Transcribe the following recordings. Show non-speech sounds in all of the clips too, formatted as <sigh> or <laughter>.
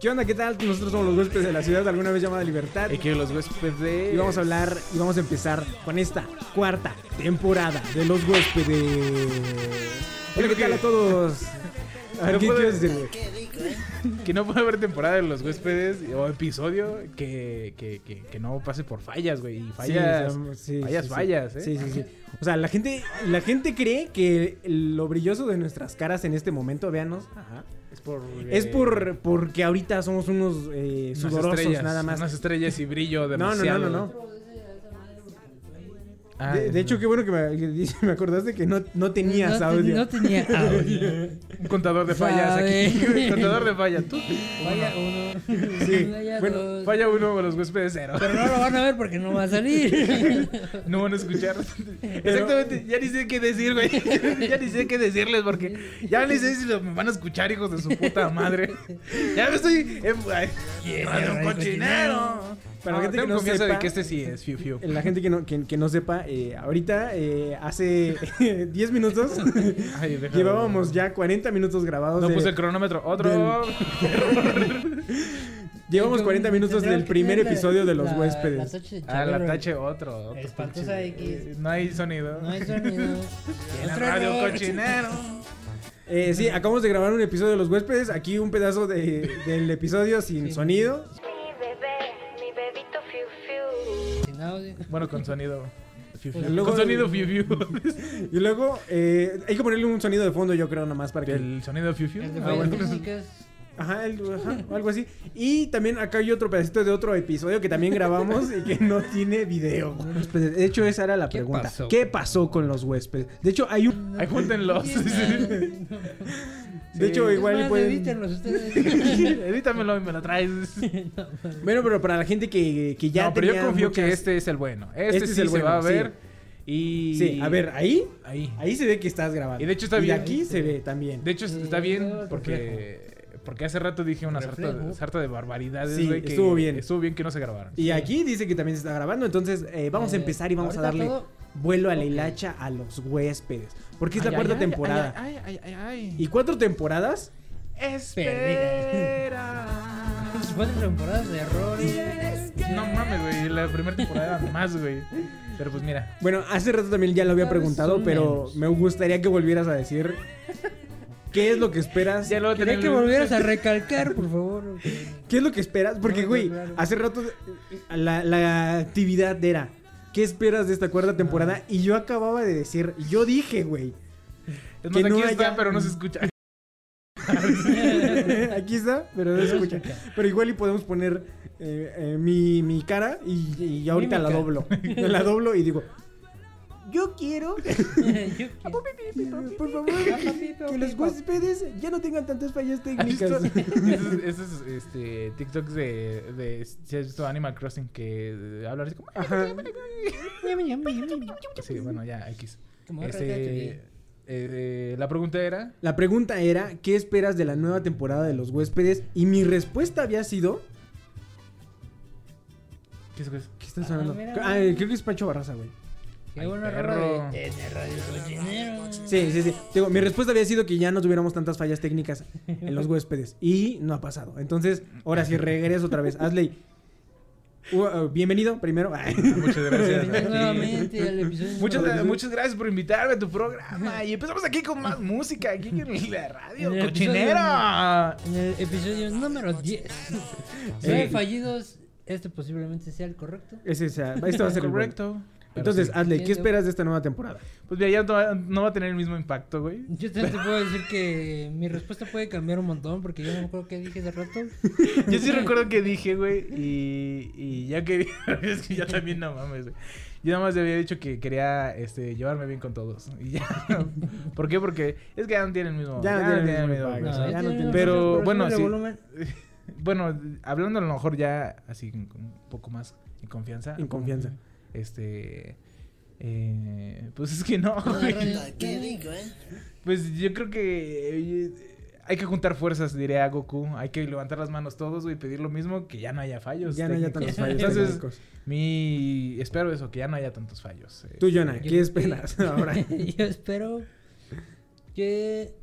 ¿Qué onda? ¿Qué tal? Nosotros somos los huéspedes de la ciudad, alguna vez llamada Libertad. Y que los huéspedes. Y vamos a hablar y vamos a empezar con esta cuarta temporada de los huéspedes. Hola, ¿qué tal a todos? A ver, No ¿Qué puedo- quieres decir, güey? Que no puede haber temporada de los huéspedes o episodio que, que, que, que no pase por fallas, güey. Y fallas. Sí, o sea, sí, fallas, sí, sí. fallas, ¿eh? Sí, sí, sí. O sea, la gente, la gente cree que lo brilloso de nuestras caras en este momento, véanos, ajá, por. es eh, por porque ahorita somos unos eh, sudorosos estrellas, nada más. Unas estrellas y brillo No, no, no, demasiado. no, no. Ah, De, de hecho, qué bueno que me, me acordaste que no, no tenías no, audio. no tenía <laughs> audio. Un contador de fallas aquí. <laughs> Un contador de fallas. Tú. Vaya uno. Sí, <laughs> Vaya bueno, dos. Falla uno con los huéspedes cero. Pero no lo van a ver porque no va a salir. No van a escuchar. Exactamente. Ya ni sé qué decir, güey. Ya ni sé qué decirles porque ya ni sé si lo, me van a escuchar, hijos de su puta madre. Ya me estoy. En, ay, Yeah, un cochinero. Para No, la gente tengo que no confianza sepa- de que este sí es Fiu Fiu. La gente que no, que, que no sepa, eh, ahorita, eh, hace <laughs> 10 minutos, <laughs> Ay, llevábamos ya 40 minutos grabados. No de- puse el cronómetro. Otro. <laughs> llevamos 40 minutos del primer la- episodio de los la- huéspedes. la tache de Ah, la tache otro. otro Espantosa X. eh, No hay sonido. No hay sonido. En la Otro radio cochinero. Eh, sí, acabamos de grabar un episodio de los huéspedes. Aquí un pedazo de- del episodio sin Sí. sonido. Audio. Bueno, con sonido. Fiu, fiu. Luego- con sonido fiu fiu. <laughs> Y luego eh, hay que ponerle un sonido de fondo, yo creo, nomás para que. El sonido fiu fiu. El de Ah, bueno. físicas. Ajá, el- ajá, algo así. Y también acá hay otro pedacito de otro episodio que también grabamos y que no tiene video. De hecho, esa era la ¿Qué pregunta. pasó? ¿Qué pasó con los huéspedes? De hecho, hay un. Ahí júntenlos. <laughs> De hecho, igual y Es más, pueden. evítenlos ustedes. <laughs> Edítamelo y me lo traes. <laughs> Bueno, pero para la gente que, que ya no, pero yo confío que este es el bueno. Este, Este es sí el se bueno, va a sí. ver. Y. Sí, a ver, ahí. Ahí. Ahí se ve que estás grabando. Y de hecho está Y bien. aquí se ve también. De hecho Sí, está bien porque. Porque hace rato dije una sarta, de barbaridades, Sí, güey. que estuvo bien. Estuvo bien que no se grabaran. Y aquí dice que también se está grabando. Entonces, eh, vamos a Eh, empezar y vamos a darle todo- vuelo a la hilacha a los huéspedes. Porque es la Ay, cuarta ay, ay, temporada. Ay, ay, ay, ay, Y cuatro temporadas. Espera. Cuatro temporadas de error. No mames, güey. La primera temporada <laughs> más, güey. Pero pues mira. Bueno, hace rato también ya lo había preguntado, pero me gustaría que volvieras a decir qué es lo que esperas. Ya lo Quería que volvieras a <laughs> recalcar, por favor. ¿Qué es lo que esperas? Porque, No, güey, hace rato la, la actividad era, ¿qué esperas de esta cuarta temporada? Y yo acababa de decir, yo dije, güey. Es que más, aquí no está, pero no se escucha. <laughs> <laughs> Aquí está, pero no se escucha. Pero igual y podemos poner eh, eh, mi, mi cara y, y ahorita la doblo. La doblo y digo, yo quiero, <laughs> Yo- por favor, que los huéspedes ya no tengan tantas fallas ¿Has técnicas. <laughs> esos, <laughs> esos, este, TikToks de, de si has visto Animal Crossing que eh, hablan así como sí bueno ya X este eh, eh, la pregunta era La pregunta era, ¿qué esperas de la nueva temporada de los huéspedes? Y mi respuesta había sido... ¿qué es estás Ah, hablando? mira. Ah, creo que es Pancho Barraza, güey. Qué de, Radio Cochinero. Sí, sí, sí. Digo, mi respuesta había sido que ya no tuviéramos tantas fallas técnicas en los huéspedes. Y no ha pasado. Entonces, ahora sí, regreso otra vez. Asley, uh, uh, bienvenido primero. Ay. <laughs> muchas gracias Bienvenido aquí. nuevamente al episodio. Muchas, número- muchas gracias por invitarme a tu programa. Y empezamos aquí con más música, aquí en la radio. En el ¡Cochinera! En el episodio número 10. Nueve fallidos. Este posiblemente sea el correcto. Ese, sea, esto va a ser el Entonces, sí. Asley, ¿qué esperas de esta nueva temporada? Pues mira, ya no va, no va a tener el mismo impacto, güey. Yo también te puedo decir que mi respuesta puede cambiar un montón porque yo no me acuerdo qué dije hace rato. <laughs> Yo sí recuerdo que dije, güey, y, y ya que <laughs> es que ya también no mames, güey. Yo nada más le había dicho que quería este, llevarme bien con todos. Y ya. <laughs> ¿Por qué? Porque es que ya no tienen el mismo. Ya no tienen el mismo impacto, impacto, o sea, ya no tiene- tiene- Pero, bueno, sí. volumen. Bueno, hablando a lo mejor ya así un poco más en confianza. En confianza. Este. Eh, pues es que no, radio- Pues yo creo que eh, hay que juntar fuerzas, diré a Goku. Hay que levantar las manos todos, güey, y pedir lo mismo, que ya no haya fallos. Ya no haya tantos fallos <laughs> Entonces, técnicos. mi espero eso, que ya no haya tantos fallos. eh. Tú, Jonah, Yo ¿qué esperas <laughs> ahora? Yo espero que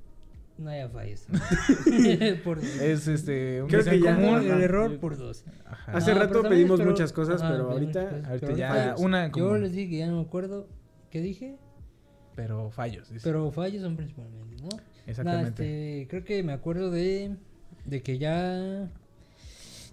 No haya fallos. <laughs> por dos. Es este un Creo que ya- común. el error por dos. Ajá. Hace No, rato pedimos muchas cosas, Ajá, pero ahorita- muchas cosas, ahorita pero ya fallos. una como- Yo les dije que ya no me acuerdo qué dije, Pero fallos. dice. pero fallos son principalmente, ¿no? Nada, Exactamente. este, creo que me acuerdo de, de que ya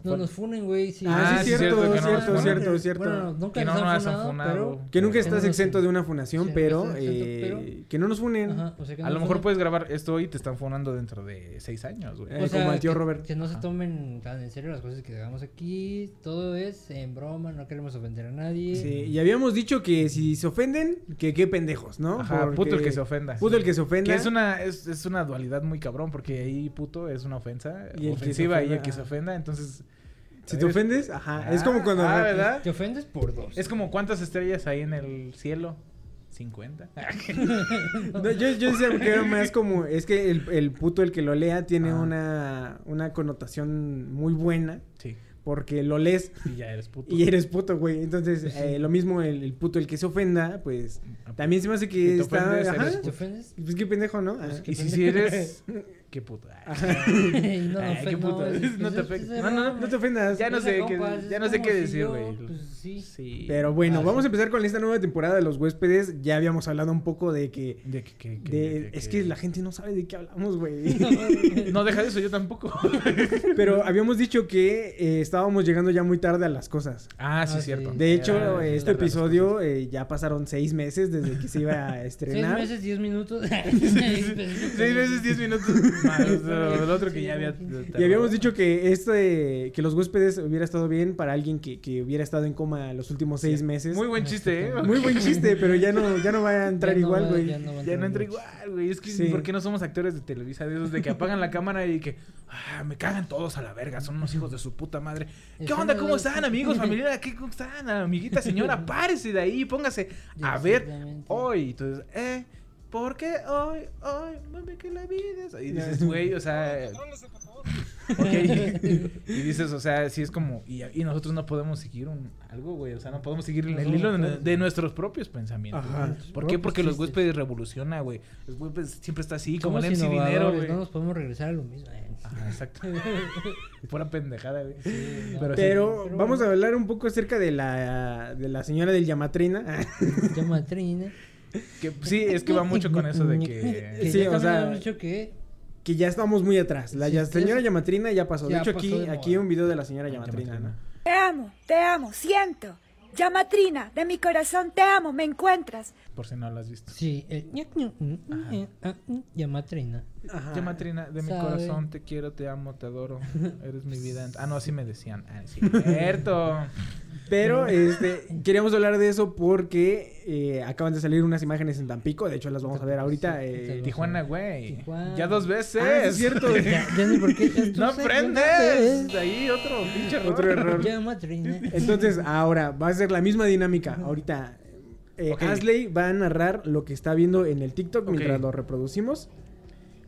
no nos funen, güey. Sí. Ah, Ah, sí, sí, cierto, no cierto, nos cierto, funen. cierto. Bueno, nunca Que no nos han funado, funado. pero... Que nunca Que estás no exento de una funación, Sí, pero, estás exento, eh, pero- que no nos funen. Ajá, o sea, que A lo mejor funen. puedes grabar esto y te están fonando dentro de seis años, güey. Eh, como al tío que, Robert. Que no se tomen tan en serio las cosas que hagamos aquí. Todo es en broma, no queremos ofender a nadie. Sí, y habíamos dicho que si se ofenden, que qué pendejos, ¿no? Ajá, puto el que se ofenda. Puto el que se ofenda. Que es una, es, es una dualidad muy cabrón, porque ahí puto es una ofensa el ofensiva y el que se ofenda, entonces... Si te es- ofendes, ajá. es Ah, como cuando. Ah, ¿verdad? Te ofendes por dos. Es como cuántas estrellas hay en el cielo. 50. <laughs> No, yo, yo decía que era más como. Es que el, el puto, el que lo lea, tiene Ah. una, una connotación muy buena. sí. Porque lo lees Y ya eres puto. y eres puto, güey. Entonces, eh, lo mismo el, el puto, el que se ofenda, pues. También se me hace Si que te está. ofendes, ajá. ¿Te ofendes? Pues qué pendejo, ¿no? Pues qué Y si, si eres... <laughs> Qué puto. <laughs> No, Ay, ofen- qué puto. es- No te es No, no. No te ofendas. Ya no sé qué, ya no sé qué decir, güey. pues, sí. Sí. Pero bueno, Ah, vamos sí. a empezar con esta nueva temporada de los huéspedes. Ya habíamos hablado un poco de que. De que, que- que- de- de es que la gente no sabe de qué hablamos, güey. <laughs> No deja de eso, yo tampoco. <laughs> Pero habíamos dicho que eh, estábamos llegando ya muy tarde a las cosas. Ah, sí, Ah, cierto. sí. De hecho, Ya, este episodio eh, ya pasaron seis meses desde que se iba a Seis estrenar. meses, diez minutos. Seis veces diez minutos más <laughs> el otro que ya había. Y habíamos dicho que este, que los huéspedes hubiera estado bien para alguien que, que hubiera estado en coma los últimos seis meses. Muy buen chiste, ¿eh? Muy buen chiste, pero ya no, ya no va a entrar igual, güey. ya no Ya entra mucho. igual, güey. Es que, Sí. ¿por qué no somos actores de Televisa? De esos de que apagan la cámara y que, ah, me cagan todos a la verga, son unos hijos de su puta madre. ¿Qué Eso onda? no ¿Cómo es- están, <laughs> amigos, familia? ¿Qué, ¿Cómo están, amiguita, señora? <laughs> Párese de ahí, póngase a ver hoy. Entonces, eh, ¿por qué hoy, hoy, mami, que la vida es... Y dices, güey, o sea... <laughs> Ok, y dices, o sea, sí es como, y, y nosotros no podemos seguir un, algo, güey, o sea, no podemos seguir el, hilo de, nuestros propios pensamientos. Ajá. ¿Por qué? Porque los huéspedes revoluciona, güey. Los huéspedes siempre está así, como el MC Dinero, güey. no nos podemos regresar a lo mismo. eh. Ajá, exacto. <laughs> Pura pendejada, güey. Sí, no. Pero Pero Pero vamos bueno. a hablar un poco acerca de la, de la señora del Yamatrina. <laughs> Llama Trina. Que, sí, es que va mucho con eso de que... Que Sí, ya o sea, dicho que que ya estamos muy atrás. La Sí, ya- sí, señora es- Yamatrina ya pasó. ya de hecho, pasó aquí, de aquí un video de la señora Yamatrina, Yamatrina. ¿no? Te amo, te amo, siento. Yamatrina, de mi corazón te amo, me encuentras. Por si no lo has visto. sí, el ñac, mm, mm, eh, ah, mm, llama Trina. Ajá. Yamatrina, de mi Sabe. corazón, te quiero, te amo, te adoro. <laughs> Eres mi vida. Ah, no, así me decían. Ah, sí, <laughs> cierto. Pero este, queríamos hablar de eso porque eh, acaban de salir unas imágenes en Tampico. De hecho, las vamos a ver ahorita. Sí, eh. Tijuana, güey. Ya dos veces. Ah, es cierto. <laughs> Ya, ya ni por qué. No aprendes. De ahí otro pinche error. Otro error. Entonces, ahora va a ser la misma dinámica. Ahorita, eh. Asley va a narrar lo que está viendo en el TikTok Ok. mientras lo reproducimos.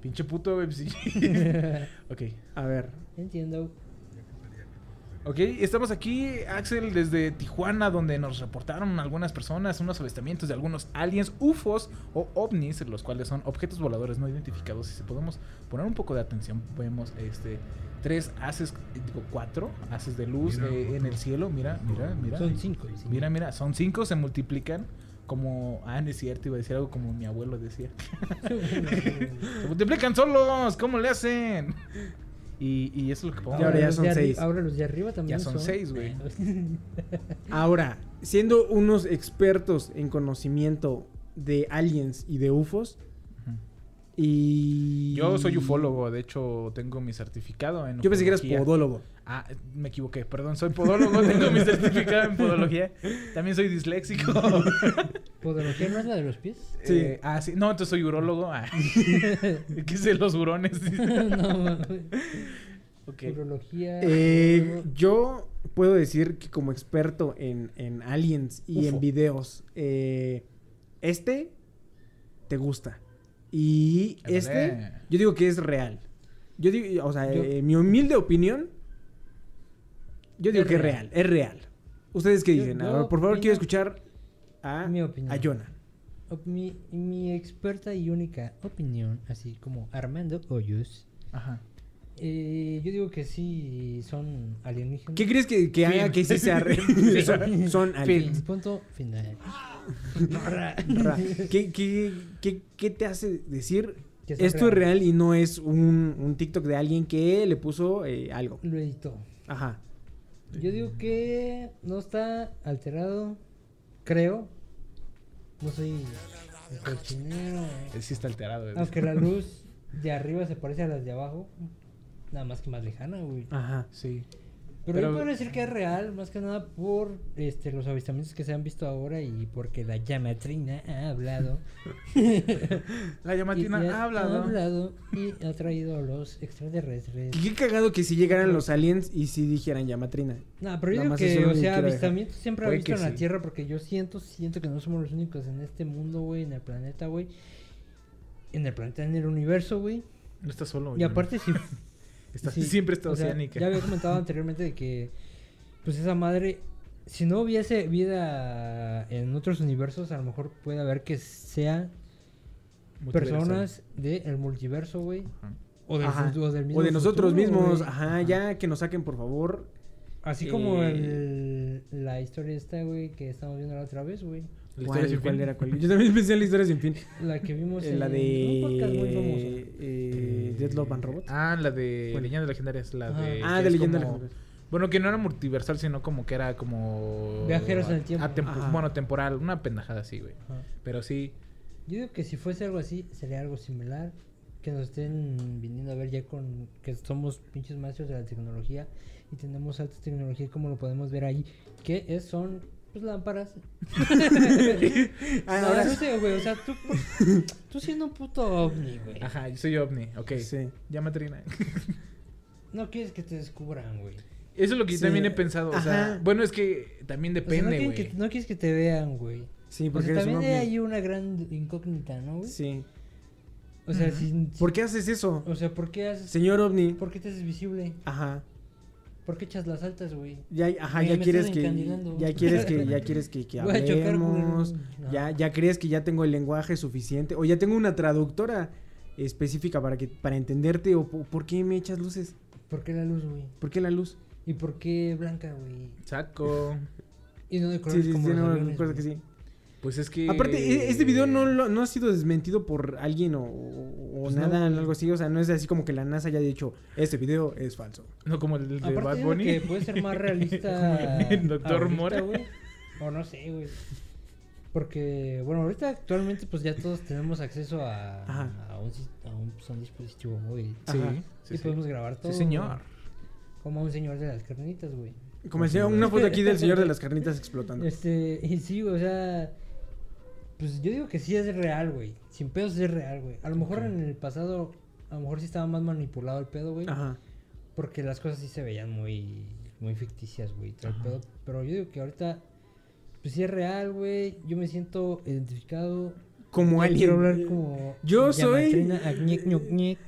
Pinche puto, güey. pues <laughs> ok. A ver. Entiendo. Ok, estamos aquí, Axel, desde Tijuana, donde nos reportaron algunas personas unos avistamientos de algunos aliens, UFOs o ovnis, los cuales son objetos voladores no identificados. Y si podemos poner un poco de atención, vemos este tres haces, digo cuatro haces de luz eh, en el cielo. Mira, mira, mira. Son cinco. Mira, mira, son cinco, se multiplican. Como, ah, no es cierto, iba a decir algo como mi abuelo decía. <laughs> se multiplican solos, ¿cómo le hacen? Y, y eso es lo que podemos Y ahora ya son seis. Ahora los de arriba también Ya son seis, güey. <laughs> Ahora, siendo unos expertos en conocimiento de aliens y de UFOs. Y. Yo soy ufólogo, de hecho tengo mi certificado en Yo pensé que eras podólogo. Ah, me equivoqué, perdón, soy podólogo, tengo mi certificado en podología. También soy disléxico. <laughs> ¿Podología no es la de los pies? Sí. Eh, ah, sí, no, entonces soy urólogo. Ah. <laughs> ¿Qué sé los hurones? <laughs> no, mames. Urología. Eh, yo puedo decir que como experto en, en aliens y en videos, eh, este te gusta. Y este, yo digo que es real. Yo digo, o sea, Yo- eh, mi humilde opinión, yo digo Es que es real. es real. ¿Ustedes qué Yo- dicen? A yo ver, por favor, opino- quiero escuchar a, Mi opinión. a Jonah. mi, mi experta y única opinión, así como Armando Hoyos, Ajá. eh, yo digo que sí son alienígenas. ¿Qué crees que, que haga que sí sea <laughs> son, son aliens? Punto final. Ra. ¿Qué, qué, qué, qué te hace decir esto es real y no es un, un TikTok de alguien que le puso eh, algo? Lo editó. Ajá. Yo digo que no está alterado, creo. No soy un cochinero. Él sí está alterado. güey. Aunque la <laughs> luz de arriba se parece a las de abajo. Nada más que más lejana, güey. Ajá. Sí. Pero, Pero- yo puedo decir que es real, más que nada por este, los avistamientos que se han visto ahora y porque la llamatrina ha hablado. <laughs> La llamatina y, y ha hablado. hablado y ha traído a los extraterrestres. Qué cagado que si llegaran los aliens y si dijeran llamatrina. No, pero yo digo que, o sea, dejar. avistamientos siempre ha visto en la sí. Tierra porque yo siento, siento que no somos los únicos en este mundo, güey, en el planeta, güey. En el planeta, en el universo, güey. No está solo. Y aparte, si <laughs> Está- sí, siempre está o sea, oceánica. ya había comentado anteriormente de que, pues esa madre, si no hubiese vida en otros universos, a lo mejor puede haber que sean personas del multiverso, güey. Ajá. O, fu- o del mismo O de nosotros futuro, mismos. Ajá, ya que nos saquen, por favor. Así como Eh, el, la historia esta, güey, que estamos viendo la otra vez, güey. La ¿Cuál, sin cuál fin. era? ¿Cuál? Yo también pensé en la historia sin fin. La que vimos Eh, en la un podcast muy famoso. de eh, Dead Love and Robots. Ah, la de ¿Cuál? Leyendas Legendarias. La Ajá. de. Ah, de es Leyenda como- Legendaria. Bueno, que no era multiversal, sino como que era como. Viajeros en el tiempo. atempo- bueno, temporal. Una pendejada así, güey. Ajá. Pero sí. Yo digo que si fuese algo así, sería algo similar. Que nos estén viniendo a ver ya con que somos pinches maestros de la tecnología y tenemos alta tecnología, como lo podemos ver ahí. Que es, son pues lámparas. <laughs> Ah, No, ahora güey. O sea, tú, tú siendo un puto ovni, güey. Ajá, yo soy ovni. Ok. Sí. Llamatrina. No quieres que te descubran, güey. Eso es lo que yo Sí. también he pensado. O sea, Ajá. bueno, es que también O sea, no, depende, güey. que, no quieres que te vean, güey. Sí, O porque sea, eres un también hay ovni. ahí una gran incógnita, ¿no, güey? Sí. O sea, Ujú. si, ¿Por qué haces eso? O sea, ¿por qué haces... Señor ovni. ¿Por qué te haces visible? Ajá. ¿Por qué echas las altas, güey? Ya, ajá, ya quieres que ya quieres que ya quieres que, que Voy a chocar, hablemos. No. Ya ya crees que ya tengo el lenguaje suficiente o ya tengo una traductora específica para que para entenderte o po- por qué me echas luces? ¿Por qué la luz, güey? ¿Por qué la luz? ¿Y por qué blanca, güey? Saco. <laughs> Y no de Sí, colores sí, como sí, los no, aviones, recuerdo que sí. Pues es que. Aparte, e- este video no, lo- no ha sido desmentido por alguien o, o Pues no, nada, güey. algo así. O sea, no es así como que la NASA haya dicho, este video es falso. No como el de Aparte Bad Bunny. que puede ser más realista <laughs> El Doctor Mora. güey. O no sé, güey. Porque, bueno, ahorita actualmente pues ya todos tenemos acceso a, a, un, a un, pues, a un dispositivo móvil. Sí, Ajá. sí, y sí. podemos grabar todo. Sí, señor. Como a un señor de las carnitas, güey. Como decía, una foto aquí del señor de las carnitas explotando. Este, y sí, o sea, pues yo digo que sí es real, güey. Sin pedos es real, güey. A lo mejor en el pasado, a lo mejor sí estaba más manipulado el pedo, güey. Ajá. Porque las cosas sí se veían muy, muy ficticias, güey. pedo. Pero yo digo que ahorita, pues sí es real, güey. Yo me siento identificado. Como alguien. Quiero hablar como. Yo soy- ñec, ñec.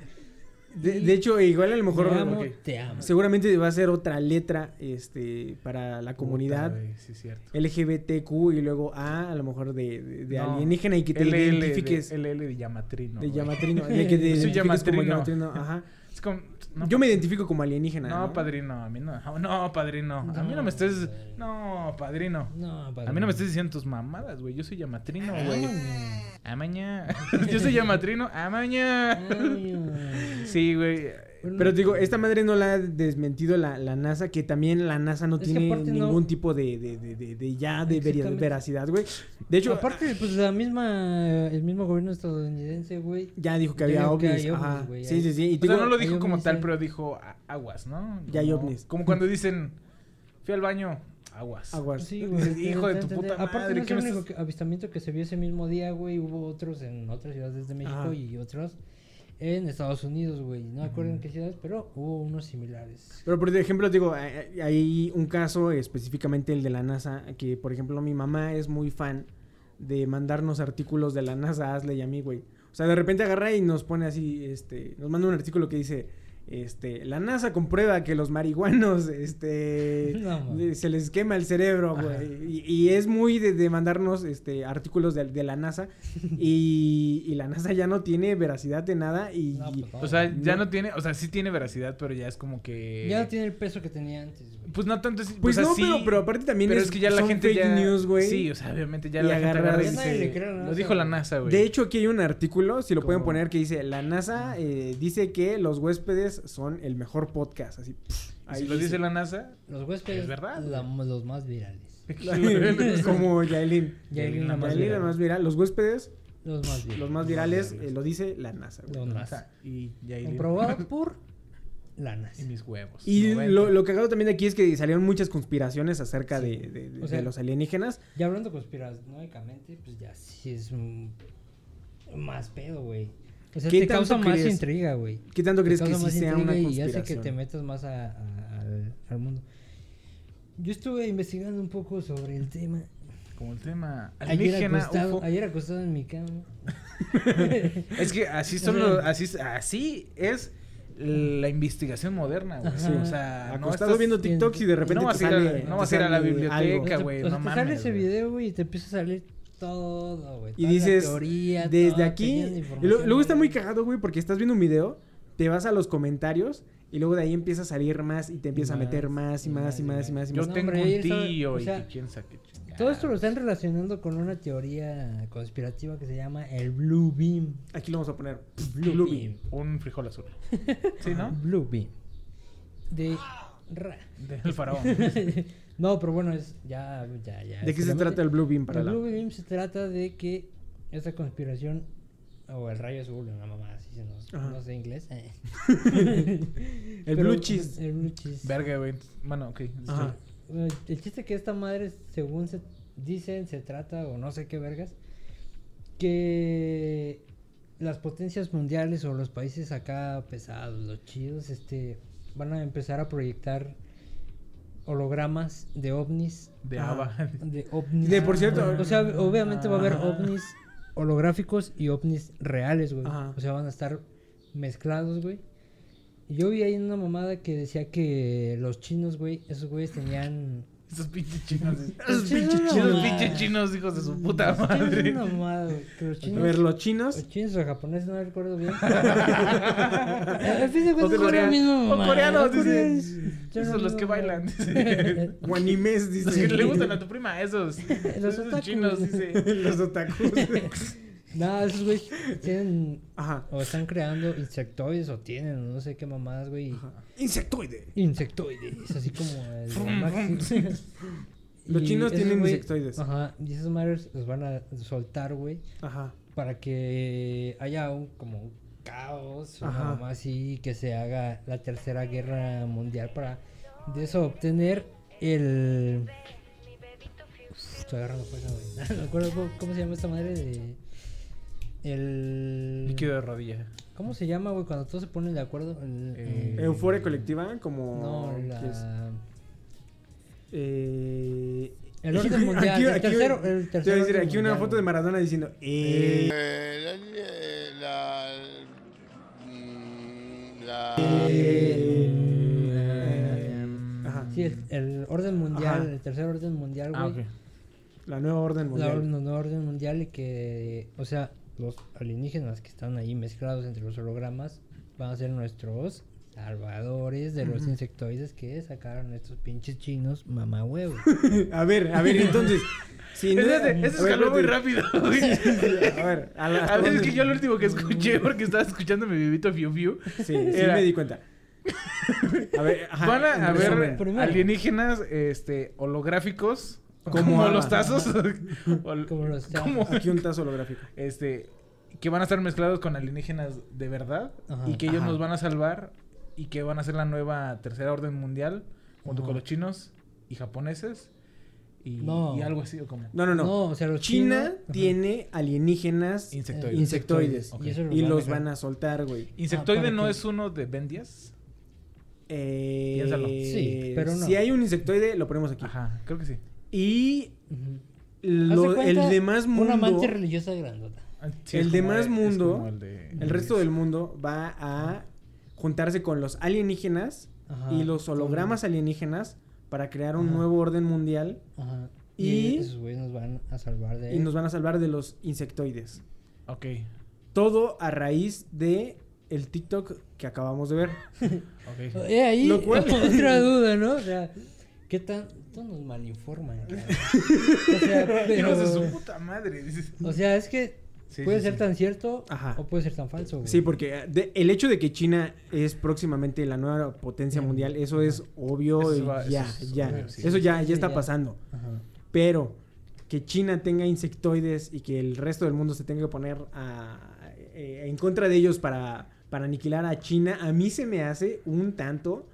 De, de hecho, igual a lo mejor. Te amo, ok. te amo. Seguramente va a ser otra letra este para la comunidad Puta, sí, cierto. LGBTQ y luego A, a lo mejor de, de- de No, alienígena y que te LL identifiques De, LL de Llamatrino. de llamatrino. <laughs> De que te identifiques como llamatrino. Ajá. <laughs> Es como. no, Yo me identifico como alienígena. No, No, padrino, a mí no. No, padrino. A mí no me estés. güey. No, padrino. No, A mí no me estés diciendo tus mamadas, güey. Yo soy llamatrino, güey. Ay, Amaña. <laughs> Yo soy llamatrino. Amaña. ay. Sí, güey. Pero digo, esta madre no la ha desmentido la, la NASA, que también la NASA no Es tiene aparte no- ningún tipo de, de, de, de- de ya de veracidad, güey. De hecho, Aparte, pues la misma, el mismo gobierno estadounidense, güey. ya dijo que había dijo que ovnis. ovnis, Ajá. güey, Sí, sí, sí. Y O te sea, digo, no lo dijo como ovnis, tal, eh. pero dijo aguas, ¿no? Ya hay ovnis. Como cuando dicen, fui al baño, aguas. aguas. Sí, güey. Hijo de tu puta te- Aparte, madre, no es ¿qué el único avistamiento que se vio ese mismo día, güey. Hubo otros en otras ciudades de México Ajá. y otros en Estados Unidos, güey. No me acuerdo en qué ciudades, pero hubo unos similares. Pero por ejemplo, digo, hay- hay un caso específicamente el de la NASA, que por ejemplo mi mamá es muy fan de mandarnos artículos de la NASA a Ashley y a mí, güey. O sea, de repente agarra y nos pone así, este, nos manda un artículo que dice, Este, la NASA comprueba que los marihuanos, este, <laughs> No, le- se les quema el cerebro, güey. Y, y es muy de, de mandarnos, este, artículos de, de la NASA. <laughs> Y, y la NASA ya no tiene veracidad de nada y... No, pues. O sea, ya No. no tiene, o sea, sí tiene veracidad, pero ya es como que... Ya no tiene el peso que tenía antes, güey. Pues no tanto, es- Pues o sea, no, sí, pero, pero aparte también pero es, es que ya la son gente fake ya... news, güey. Sí, o sea, obviamente ya Y la gente agarra y Ya dice... la Lo dijo la. NASA, güey. De hecho, aquí hay un artículo, si lo pueden Como- poner, que dice, la NASA eh, dice que los huéspedes son el mejor podcast. Así, pff, si lo dice la NASA... Los huéspedes, Es verdad, la- los más virales. <laughs> Como Yailin. Yailin la más la viral. Los huéspedes, Los más virales. los más virales, eh, lo dice la NASA. güey. Los sea, y ya Comprobado <laughs> por la Y NASA. mis huevos. Y 90. lo, lo cagado también de aquí es que salieron muchas conspiraciones acerca Sí. de, de- de- O sea- de los alienígenas. Ya hablando conspiranoicamente, pues ya sí es un... más pedo, güey. O sea, ¿Qué te causa tanto más crees? intriga, güey. ¿Qué tanto crees que causa sí más sea una intriga y hace que conspiración? te metas más a- a- al, al mundo. Yo estuve investigando un poco sobre el tema. Como el tema Ayer acostado, UFO. ayer acostado en mi cama. <laughs> Es que así son los, así, así es la investigación moderna, güey. Ajá. O sea, no Acostado estás- viendo TikToks y de repente no vas a ir a no vas a ir a la biblioteca, güey. o sea, no te mames, sale ese video, güey, y te empieza a salir todo, güey. Y dices, teoría, desde aquí, y lo- luego está muy cagado, güey, porque estás viendo un video, te vas a los comentarios y luego de ahí empieza a salir más y te empieza a más, meter más y y más más, y y más y más. y Yo más. No, tengo hombre, un tío o sea, que quién sabe qué chingada. Todo esto lo están relacionando con una teoría conspirativa que se llama el Blue Beam. Aquí lo vamos a poner. Blue, Blue Beam. Un frijol azul. <laughs> ¿Sí, no? Blue Beam. De... ra- Del faraón. <laughs> no, pero bueno, es ya, ya, ya. ¿De qué se trata el Blue Beam para El la... Blue Beam se trata de que esa conspiración o el rayo azul, una mamá así se nos, no sé inglés. eh. <laughs> El Pero, blue cheese. El blue cheese. Verga, güey. Bueno, ok. Ajá. Bueno, El chiste que esta madre, según se dicen, se trata, o no sé qué vergas, que las potencias mundiales o los países acá pesados, los chidos, este, van a empezar a proyectar hologramas de ovnis. De. Ava. De <laughs> ovnis. De, por cierto- O sea, obviamente va a haber ovnis holográficos y ovnis reales, güey. Ajá. O sea, van a estar mezclados, güey. Y yo vi ahí una mamada que decía que los chinos, güey, esos güeyes tenían... Esos pinches chinos. Esos chinos pinches no, chinos, no. pinches chinos, hijos de su puta chinos son madre. una mamada, los A chinos... ver, los chinos. Los chinos o japoneses, no recuerdo bien. <laughs> Al fin de O coreanos, o coreanos, dicen. son Esos la los que bailan. <laughs> O animes, Los que dice. le gustan a tu prima, esos. Los esos chinos, dice. <laughs> los otakus. No, esos güeyes tienen Ajá. o están creando insectoides o tienen no sé qué mamadas, güey. Ajá. Insectoide. Insectoides, así como el. <laughs> Los chinos esos tienen güey- insectoides. Ajá, y esas madres los van a soltar, güey, Ajá. para que haya un como caos, una mamá así, que se haga la tercera guerra mundial para de eso obtener el... Estoy agarrando fuerza, güey. <laughs> No me acuerdo cómo, cómo se llama esta madre de... El... Líquido de rodilla. ¿Cómo se llama, güey, cuando todos se ponen de acuerdo? El, Eh, el- Euforia colectiva, como. No, ¿qué es? la... Eh, El orden <laughs> mundial, el tercero- el te voy a tercer decir, aquí una foto de güey. Maradona diciendo. Eh, Eh, la, la, eh, ajá. Sí, el, el orden mundial, Ajá. el tercer orden mundial, güey. Ah, ok. La nueva orden La mundial. orden, nueva orden mundial y que, o sea, los alienígenas que están ahí mezclados entre los hologramas van a ser nuestros salvadores de los insectoides que sacaron estos pinches chinos mamá huevo. <laughs> a ver, a ver, entonces. Si <laughs> no, Ese, a ese ver, escaló muy rápido, <laughs> güey. A ver, a, la- A ver, es que yo lo último que escuché, porque estaba escuchando mi bebito Fiu Fiu. Sí, sí me di cuenta. A ver, ajá, Van a en haber resumen. Alienígenas este, holográficos, <laughs> Como los tazos. Como los como- Aquí un tazo holográfico. este, que van a estar mezclados con alienígenas de verdad Ajá. y que ellos Ajá. nos van a salvar y que van a ser la nueva tercera orden mundial junto Ajá. con los chinos y japoneses y, No. y algo así o como No, no, no. No, o sea, los China chinos- ajá. tiene alienígenas insectoides. insectoides. Ok. Y, los dejar. van a soltar, güey. Insectoide Ah, ¿para no qué? es uno de Ben 10? Eh, Piénsalo. Sí, pero no. Si hay un insectoide, lo ponemos aquí. Ajá, creo que sí. Y lo- el demás mundo, Una amante religiosa grandota. Ah, sí, El es de mundo, el, de- el resto del mundo va a juntarse con los alienígenas Ajá, y los hologramas alienígenas para crear un Ajá. nuevo orden mundial Ajá. Y- Y, esos güeyes nos van a salvar de y nos van a salvar de los insectoides. Ok. Todo a raíz de el TikTok que acabamos de ver. <laughs> Ok. Eh, ahí Lo cual- <laughs> otra duda, ¿no? O sea, ¿qué tanto nos malinforman? <laughs> o sea, pero... Hijos de su puta madre. O sea, es que Sí, puede sí, ser sí. tan cierto Ajá. o puede ser tan falso. güey. Sí, porque de- el hecho de que China es próximamente la nueva potencia mundial, eso es obvio Eso y va- eso ya, es ya. obvio, sí. Eso ya, Sí, ya está ya. pasando. Ajá. Pero que China tenga insectoides y que el resto del mundo se tenga que poner a- eh, en contra de ellos para, para aniquilar a China, a mí se me hace un tanto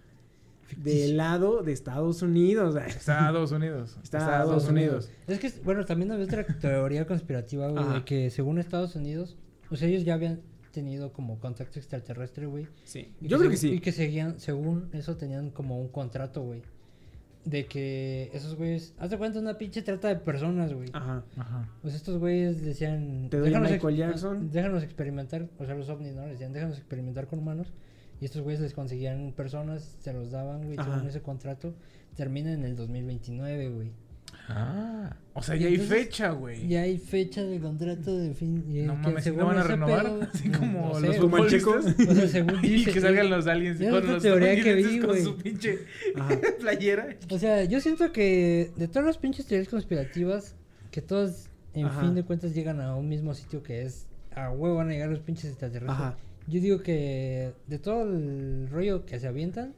del lado de Estados Unidos. <laughs> Estados Unidos. Estados Unidos. Es que, bueno, también había otra teoría conspirativa, güey, de que según Estados Unidos, o sea, ellos ya habían tenido como contacto extraterrestre, güey. Sí. y Yo creo que segu- Y sí. que seguían, según eso, tenían como un contrato, güey. De que esos güeyes, haz de cuenta una pinche trata de personas, güey. Ajá. Ajá. Pues estos güeyes decían, Te doy déjanos, Michael ex- Jackson. déjanos experimentar, o sea, los ovnis, ¿no? Decían, déjanos experimentar con humanos. Y estos güeyes les conseguían personas, se los daban, güey, según ese contrato. Termina en el 2029, güey. Ah. O sea, ya hay fecha, güey. Ya hay fecha de contrato de fin. y No que mames, ¿y ¿no van a renovar? pedo- <laughs> Así como no sé, los futbolistas. O sea, según <laughs> y dice que salgan los aliens con los teoría que vi, con su pinche Ajá. <laughs> playera. O sea, yo siento que de todas las pinches teorías conspirativas, que todas, en Ajá. fin de cuentas, llegan a un mismo sitio que es a huevo van a llegar los pinches extraterrestres. Ajá. Yo digo que de todo el rollo que se avientan,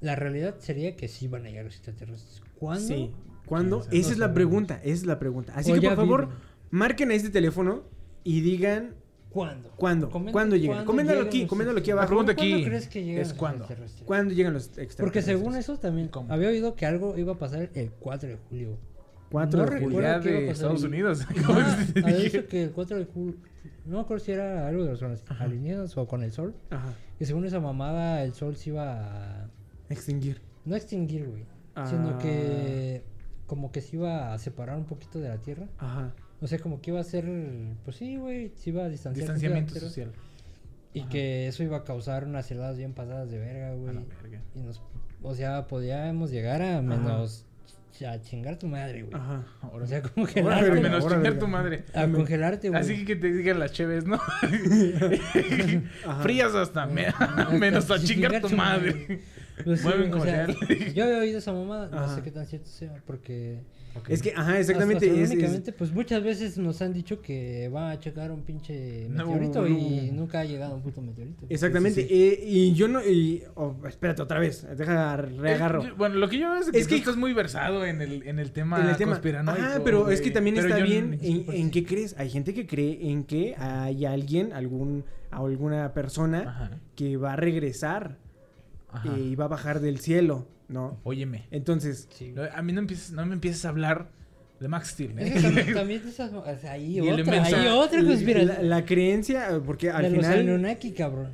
la realidad sería que sí van a llegar los extraterrestres. ¿Cuándo? Sí. ¿Cuándo? Esa no es la sabemos. pregunta. Esa es la pregunta. Así O que por favor, marquen a este teléfono y digan ¿Cuándo? cuándo. Comenta ¿Cuándo llegan? Coméntalo aquí, coméntalo aquí abajo. pregunta aquí ¿Cuándo crees que llegan es los cuándo. extraterrestres? ¿Cuándo llegan los extraterrestres? Porque según eso también ¿Cómo? había oído que algo iba a pasar el 4 de julio. 4 no de julio. de. Estados Unidos. ¿Cómo Ah, había dicho que el 4 de julio, no me acuerdo si era algo de los alienígenas o con el sol, Ajá. que según esa mamada el sol se iba a Extinguir. no extinguir, güey, Ah. sino que como que se iba a separar un poquito de la Tierra. Ajá. O sea, como que iba a ser, pues sí, güey, se iba a distanciar. Distanciamiento social. Y que eso iba a causar unas heladas bien pasadas de verga, güey. Y nos, o sea, podíamos llegar a menos a chingar tu madre, güey. Ajá. O sea, Ahora, congelarte. verga, Menos ahora, chingar tu madre. A congelarte, güey. Así que te digan las cheves, ¿no? <laughs> <laughs> Frías hasta me- menos a chingar chingar tu tu madre. madre. Pues sí, Mueven o como sea, <laughs> yo había oído esa mamada, no Ajá. sé qué tan cierto sea, porque Es que, ajá, exactamente. hasta es- es- pues muchas veces nos han dicho que va a checar un pinche No, meteorito y no. nunca ha llegado un puto meteorito. Exactamente. Sí, eh, y yo no. Y, oh, espérate otra vez. Deja, reagarro. Yo- bueno, lo que yo veo es que, Es tú que- estás muy versado en el, en el tema en el tema. conspiranoico, Ajá, pero es que también Pero está bien en, en sí. qué crees. Hay gente que cree en que hay alguien, algún, alguna persona Ajá, que va a regresar ajá. y va a bajar del cielo, ¿no? Óyeme. Entonces, Sí. no, A mí no, empieces, no me empieces a hablar de Max Steel, Es ¿eh? que también, <laughs> también de esas, o sea, hay otra, hay otra conspiración. la, la creencia, porque al de los final. Anunnaki, cabrón.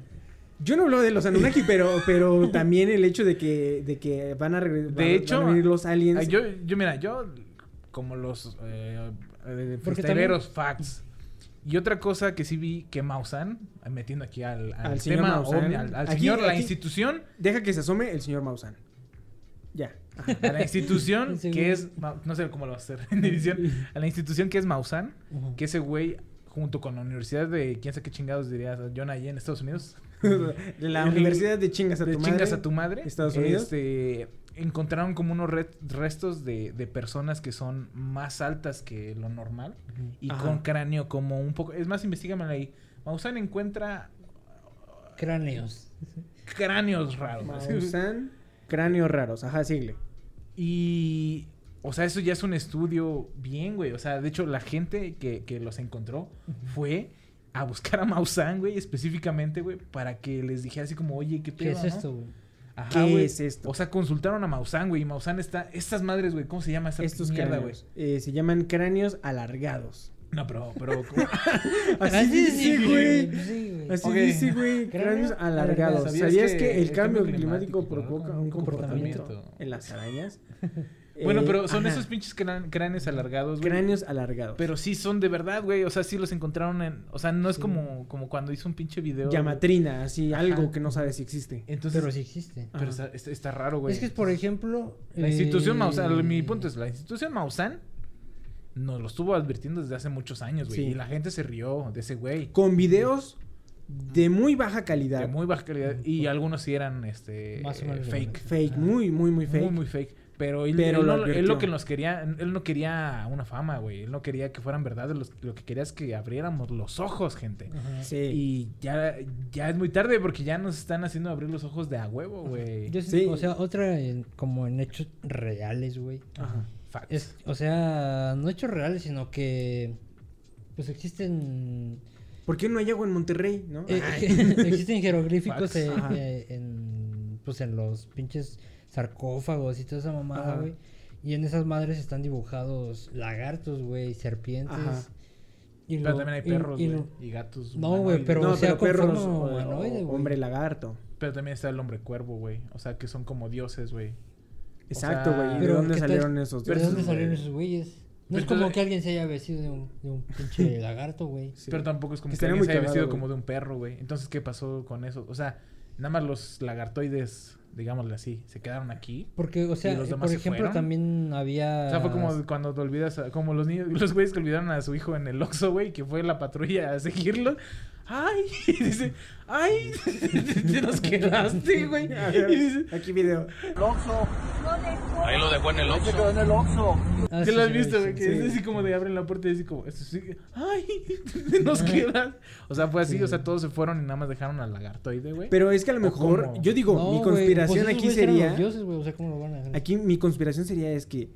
Yo no hablo de los Anunnaki, pero, pero también el hecho de que, de que van a regresar. De hecho, van a venir los aliens. Yo, yo, mira, yo, como los eh, eh, facts. Y otra cosa que sí vi que Mausan, eh, metiendo aquí al, al, Al señor tema, Maussan. ovni, al, al Aquí- señor, la institución, Deja que se asome el señor Maussan. Ya. Ajá. a la <laughs> institución que es, no sé cómo lo va a hacer <laughs> en edición, a <laughs> la institución que es Mausan, Ujú. que ese güey, junto con la universidad de quién sabe qué chingados dirías, John Allende en Estados Unidos, La El- Universidad de Chingas a de tu madre. chingas a tu madre, Estados Unidos. este, encontraron como unos re- restos de, de personas que son más altas que lo normal y Ajá. con cráneo como un poco, es más, investigame ahí. Maussan encuentra Cráneos. cráneos raros. Maussan, <laughs> cráneos raros. Ajá, sigle. Y, o sea, eso ya es un estudio bien, güey. O sea, de hecho, la gente que, que los encontró fue a buscar a Maussan, güey, específicamente, güey, para que les dijera así como, oye, ¿qué ¿Qué pedo, es no?" esto, güey? Ajá, ¿Qué güey. es esto? O sea, consultaron a Maussan, güey, y Maussan está... Estas madres, güey, ¿cómo se llama esa Estos mierda, güey? eh, se llaman cráneos alargados. No, pero. <laughs> Así dice, güey. Sí, güey. Así Ok. dice, güey. Cráneo Cráneos alargados. alargado. ¿Sabías, que, el cambio climático, provoca un un comportamiento comportamiento? en las <laughs> arañas? Bueno, Eh, pero son ajá, esos pinches crán- cráneos alargados, güey. cráneos alargados. Pero sí son de verdad, güey. O sea, sí los encontraron en. O sea, no es Sí. como, como cuando hizo un pinche video. Llamatrina, así, Ajá. algo que no sabes si existe. Entonces. Pero sí existe. pero está, está- está raro, güey. Es que, por ejemplo... La institución eh, Maussan, mi punto es, la institución Maussan nos lo estuvo advirtiendo desde hace muchos años, güey. Sí. Y la gente se rió de ese güey. Con videos de muy baja calidad. De muy baja calidad. Y algunos sí eran, este, Más o menos fake. Fake, muy, muy, muy fake. Muy, muy fake. Pero él, Pero él lo él que nos quería, él no quería una fama, güey. Él no quería que fueran verdades. Los- Lo que quería es que abriéramos los ojos, gente. Ajá. Sí. Y ya, ya es muy tarde porque ya nos están haciendo abrir los ojos de a huevo, güey. Yo sí-. O sea, otra en- como en hechos reales, güey. Ajá. Facts. Es, o sea, no hechos reales, sino que pues existen ¿Por qué no hay agua en Monterrey, no? eh, <laughs> existen jeroglíficos eh, eh, en pues en los pinches sarcófagos y toda esa mamada, güey. Y en esas madres están dibujados lagartos, güey, serpientes. Ajá. Y Pero lo- también hay perros, y güey. lo- Y gatos. No, güey, pero- no, o sea, pero perros, o- humanoide, o hombre lagarto. Pero también está el hombre cuervo, güey. O sea, que son como dioses, güey. Exacto, sea, güey. ¿Y ¿De pero dónde salieron esos ¿De Pero dónde salieron esos güeyes? No Pero es como que alguien se haya vestido de un, de un pinche <laughs> lagarto, güey. Sí. Pero tampoco es como que alguien se haya cagado, vestido como de un perro, güey. Entonces, ¿qué pasó con eso? O sea, nada más los lagartoides, digámosle así, se quedaron aquí. Porque, o sea, eh, por ejemplo, también había... O sea, fue como cuando te olvidas, a- como los niños, <laughs> los güeyes que olvidaron a su hijo en el Oxxo, güey, que fue la patrulla a seguirlo. ¡Ay! <laughs> Y dice, ¡ay! <laughs> Te nos quedaste, güey. Y dice, Aquí video. Ahí lo dejó en el Oxxo. Ah, ¿Qué sí, lo has visto, sí, güey? sí. Que es así como de abren la puerta y así como, esto sí, ¡ay! Te nos quedas. O sea, fue así, Sí. o sea, todos se fueron y nada más dejaron al lagartoide, güey. Pero es que a lo ¿O mejor, cómo? yo digo, No, mi conspiración pues aquí sería, los dioses, güey, o sea, ¿cómo lo van a dejar? aquí mi conspiración sería es que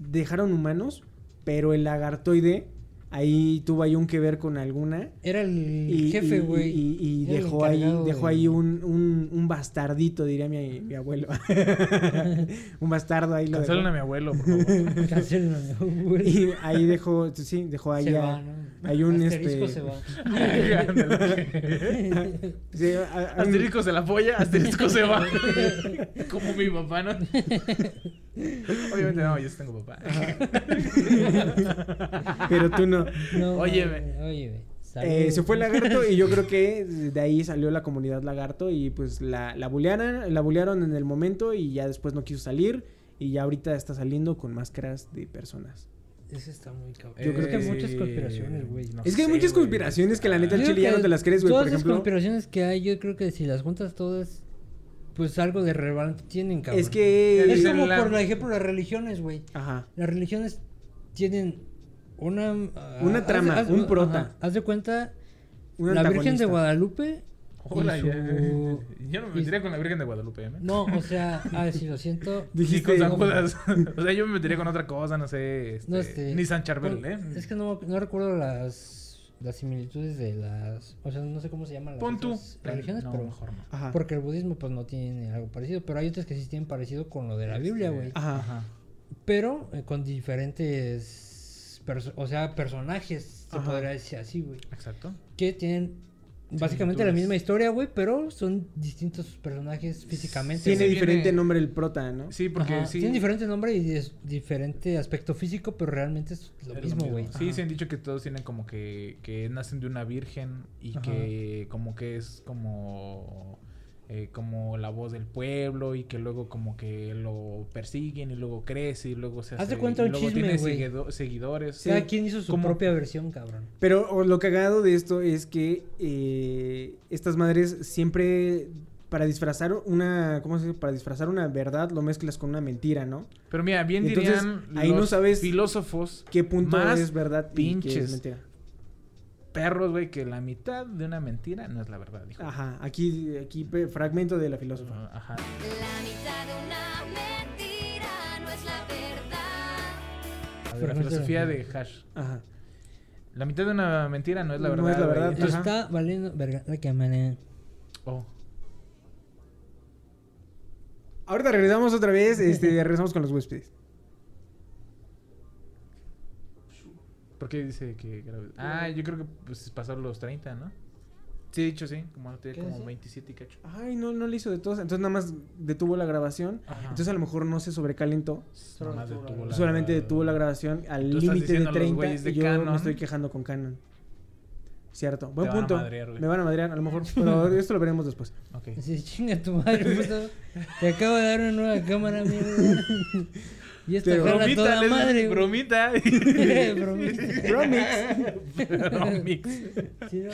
dejaron humanos, pero el lagartoide ahí tuvo ahí un que ver con alguna Era el y, jefe, güey. y, dejó ahí, dejó de- ahí un, un, un bastardito, diría mi, mi abuelo. <laughs> un bastardo ahí. Cancelen a mi abuelo, por favor. <laughs> Cancelen a mi abuelo. Y ahí dejó, sí, dejó ahí se a- va, ¿no? hay un, Asterisco este- se va. Ándale. <laughs> sí, a- a- un- Asterisco se la apoya, asterisco se va. Como mi papá, ¿no? Obviamente no, yo sí tengo papá. <laughs> pero tú no. No, Óyeme. Eh, se fue el lagarto y yo creo que de ahí salió la comunidad lagarto y pues la, la bulearon, la bulearon en el momento y ya después no quiso salir y ya ahorita está saliendo con máscaras de personas. Eso está muy cabrón. Eh, Yo creo que hay muchas conspiraciones, güey. No es que hay muchas güey. conspiraciones que la neta Yo chile ya no te las crees, güey. Todas Por las ejemplo, conspiraciones que hay, yo creo que si las juntas todas, pues algo de relevante tienen, cabrón. es que... Es como, la- por ejemplo, las religiones, güey. Ajá. Las religiones tienen una... ah, Una haz- trama, haz- un prota. ajá, Haz de cuenta, Un la Virgen de. Guadalupe... y Hola, su- Yo no me y- metería con la Virgen de Guadalupe, ¿eh? No, o sea, <laughs> ah, sí, lo siento. Dijiste... con San Judas. <laughs> o sea, yo me metería con otra cosa, no sé. Este, No, este, Ni San Charbel, ¿eh? Es que no, no recuerdo las, las similitudes de las... O sea, no sé cómo se llaman las Pon tú. religiones, No, pero... mejor no. Ajá. Porque el budismo pues no tiene algo parecido, pero hay otras que sí tienen parecido con lo de la Biblia, Sí. güey. Ajá. Ajá. Pero eh, con diferentes, o sea, personajes, se Ajá. podría decir así, güey. Exacto. Que tienen básicamente la misma historia, güey, pero son distintos personajes físicamente. Tiene güey. Diferente viene- nombre el prota, ¿no? Sí, porque Ajá, sí. Tienen diferente nombre y es diferente aspecto físico, pero realmente es lo es mismo, güey. Sí, Ajá. se han dicho que todos tienen como que, que nacen de una virgen y Ajá. que como que es como eh, como la voz del pueblo y que luego como que lo persiguen y luego crece y luego se Haz de hace- cuenta y un luego chisme, tiene seguido- seguidores. Cada quien hizo su Como- propia versión, cabrón. Pero o, lo cagado de esto es que eh, estas madres siempre para disfrazar una, ¿cómo se dice? Para disfrazar una verdad lo mezclas con una mentira, ¿no? Pero mira, bien Entonces, dirían ahí no los sabes filósofos ¿Qué punto Más es verdad y qué es pinches. mentira? Perros, güey, que la mitad de una mentira no es la verdad, dijo. Ajá, aquí, aquí fragmento de la filósofa. Ajá. La mitad de una mentira no es la verdad. De la filosofía de Hash. Ajá. La mitad de una mentira no es la No verdad. es la güey. verdad, Entonces- ajá. Está valiendo verga la cámara. oh, Ahorita regresamos otra vez, este, <laughs> regresamos con los huéspedes. ¿Por qué dice que grave? Ah, yo creo que pues pasar los 30, ¿no? Sí, dicho sí, como tiene ¿Qué como dice? 27 y cacho. Ay, no, no le hizo de todos. Entonces nada más detuvo la grabación. Ajá. Entonces a lo mejor no se sobrecalentó. Nomás detuvo la Solamente detuvo la grabación al límite de diciendo a los 30 güeyes de y yo Canon. me estoy quejando con Canon. Cierto. Buen van a punto. madrear, güey. me van a madrear a lo mejor, pero <laughs> esto lo veremos después. Ok. Así, chinga tu madre, puto. Te acabo de dar una nueva cámara, mierda. <laughs> Y esta Bromita, <laughs> toda les- madre, bromita. Bromita. Bromix. Sí, ¿no?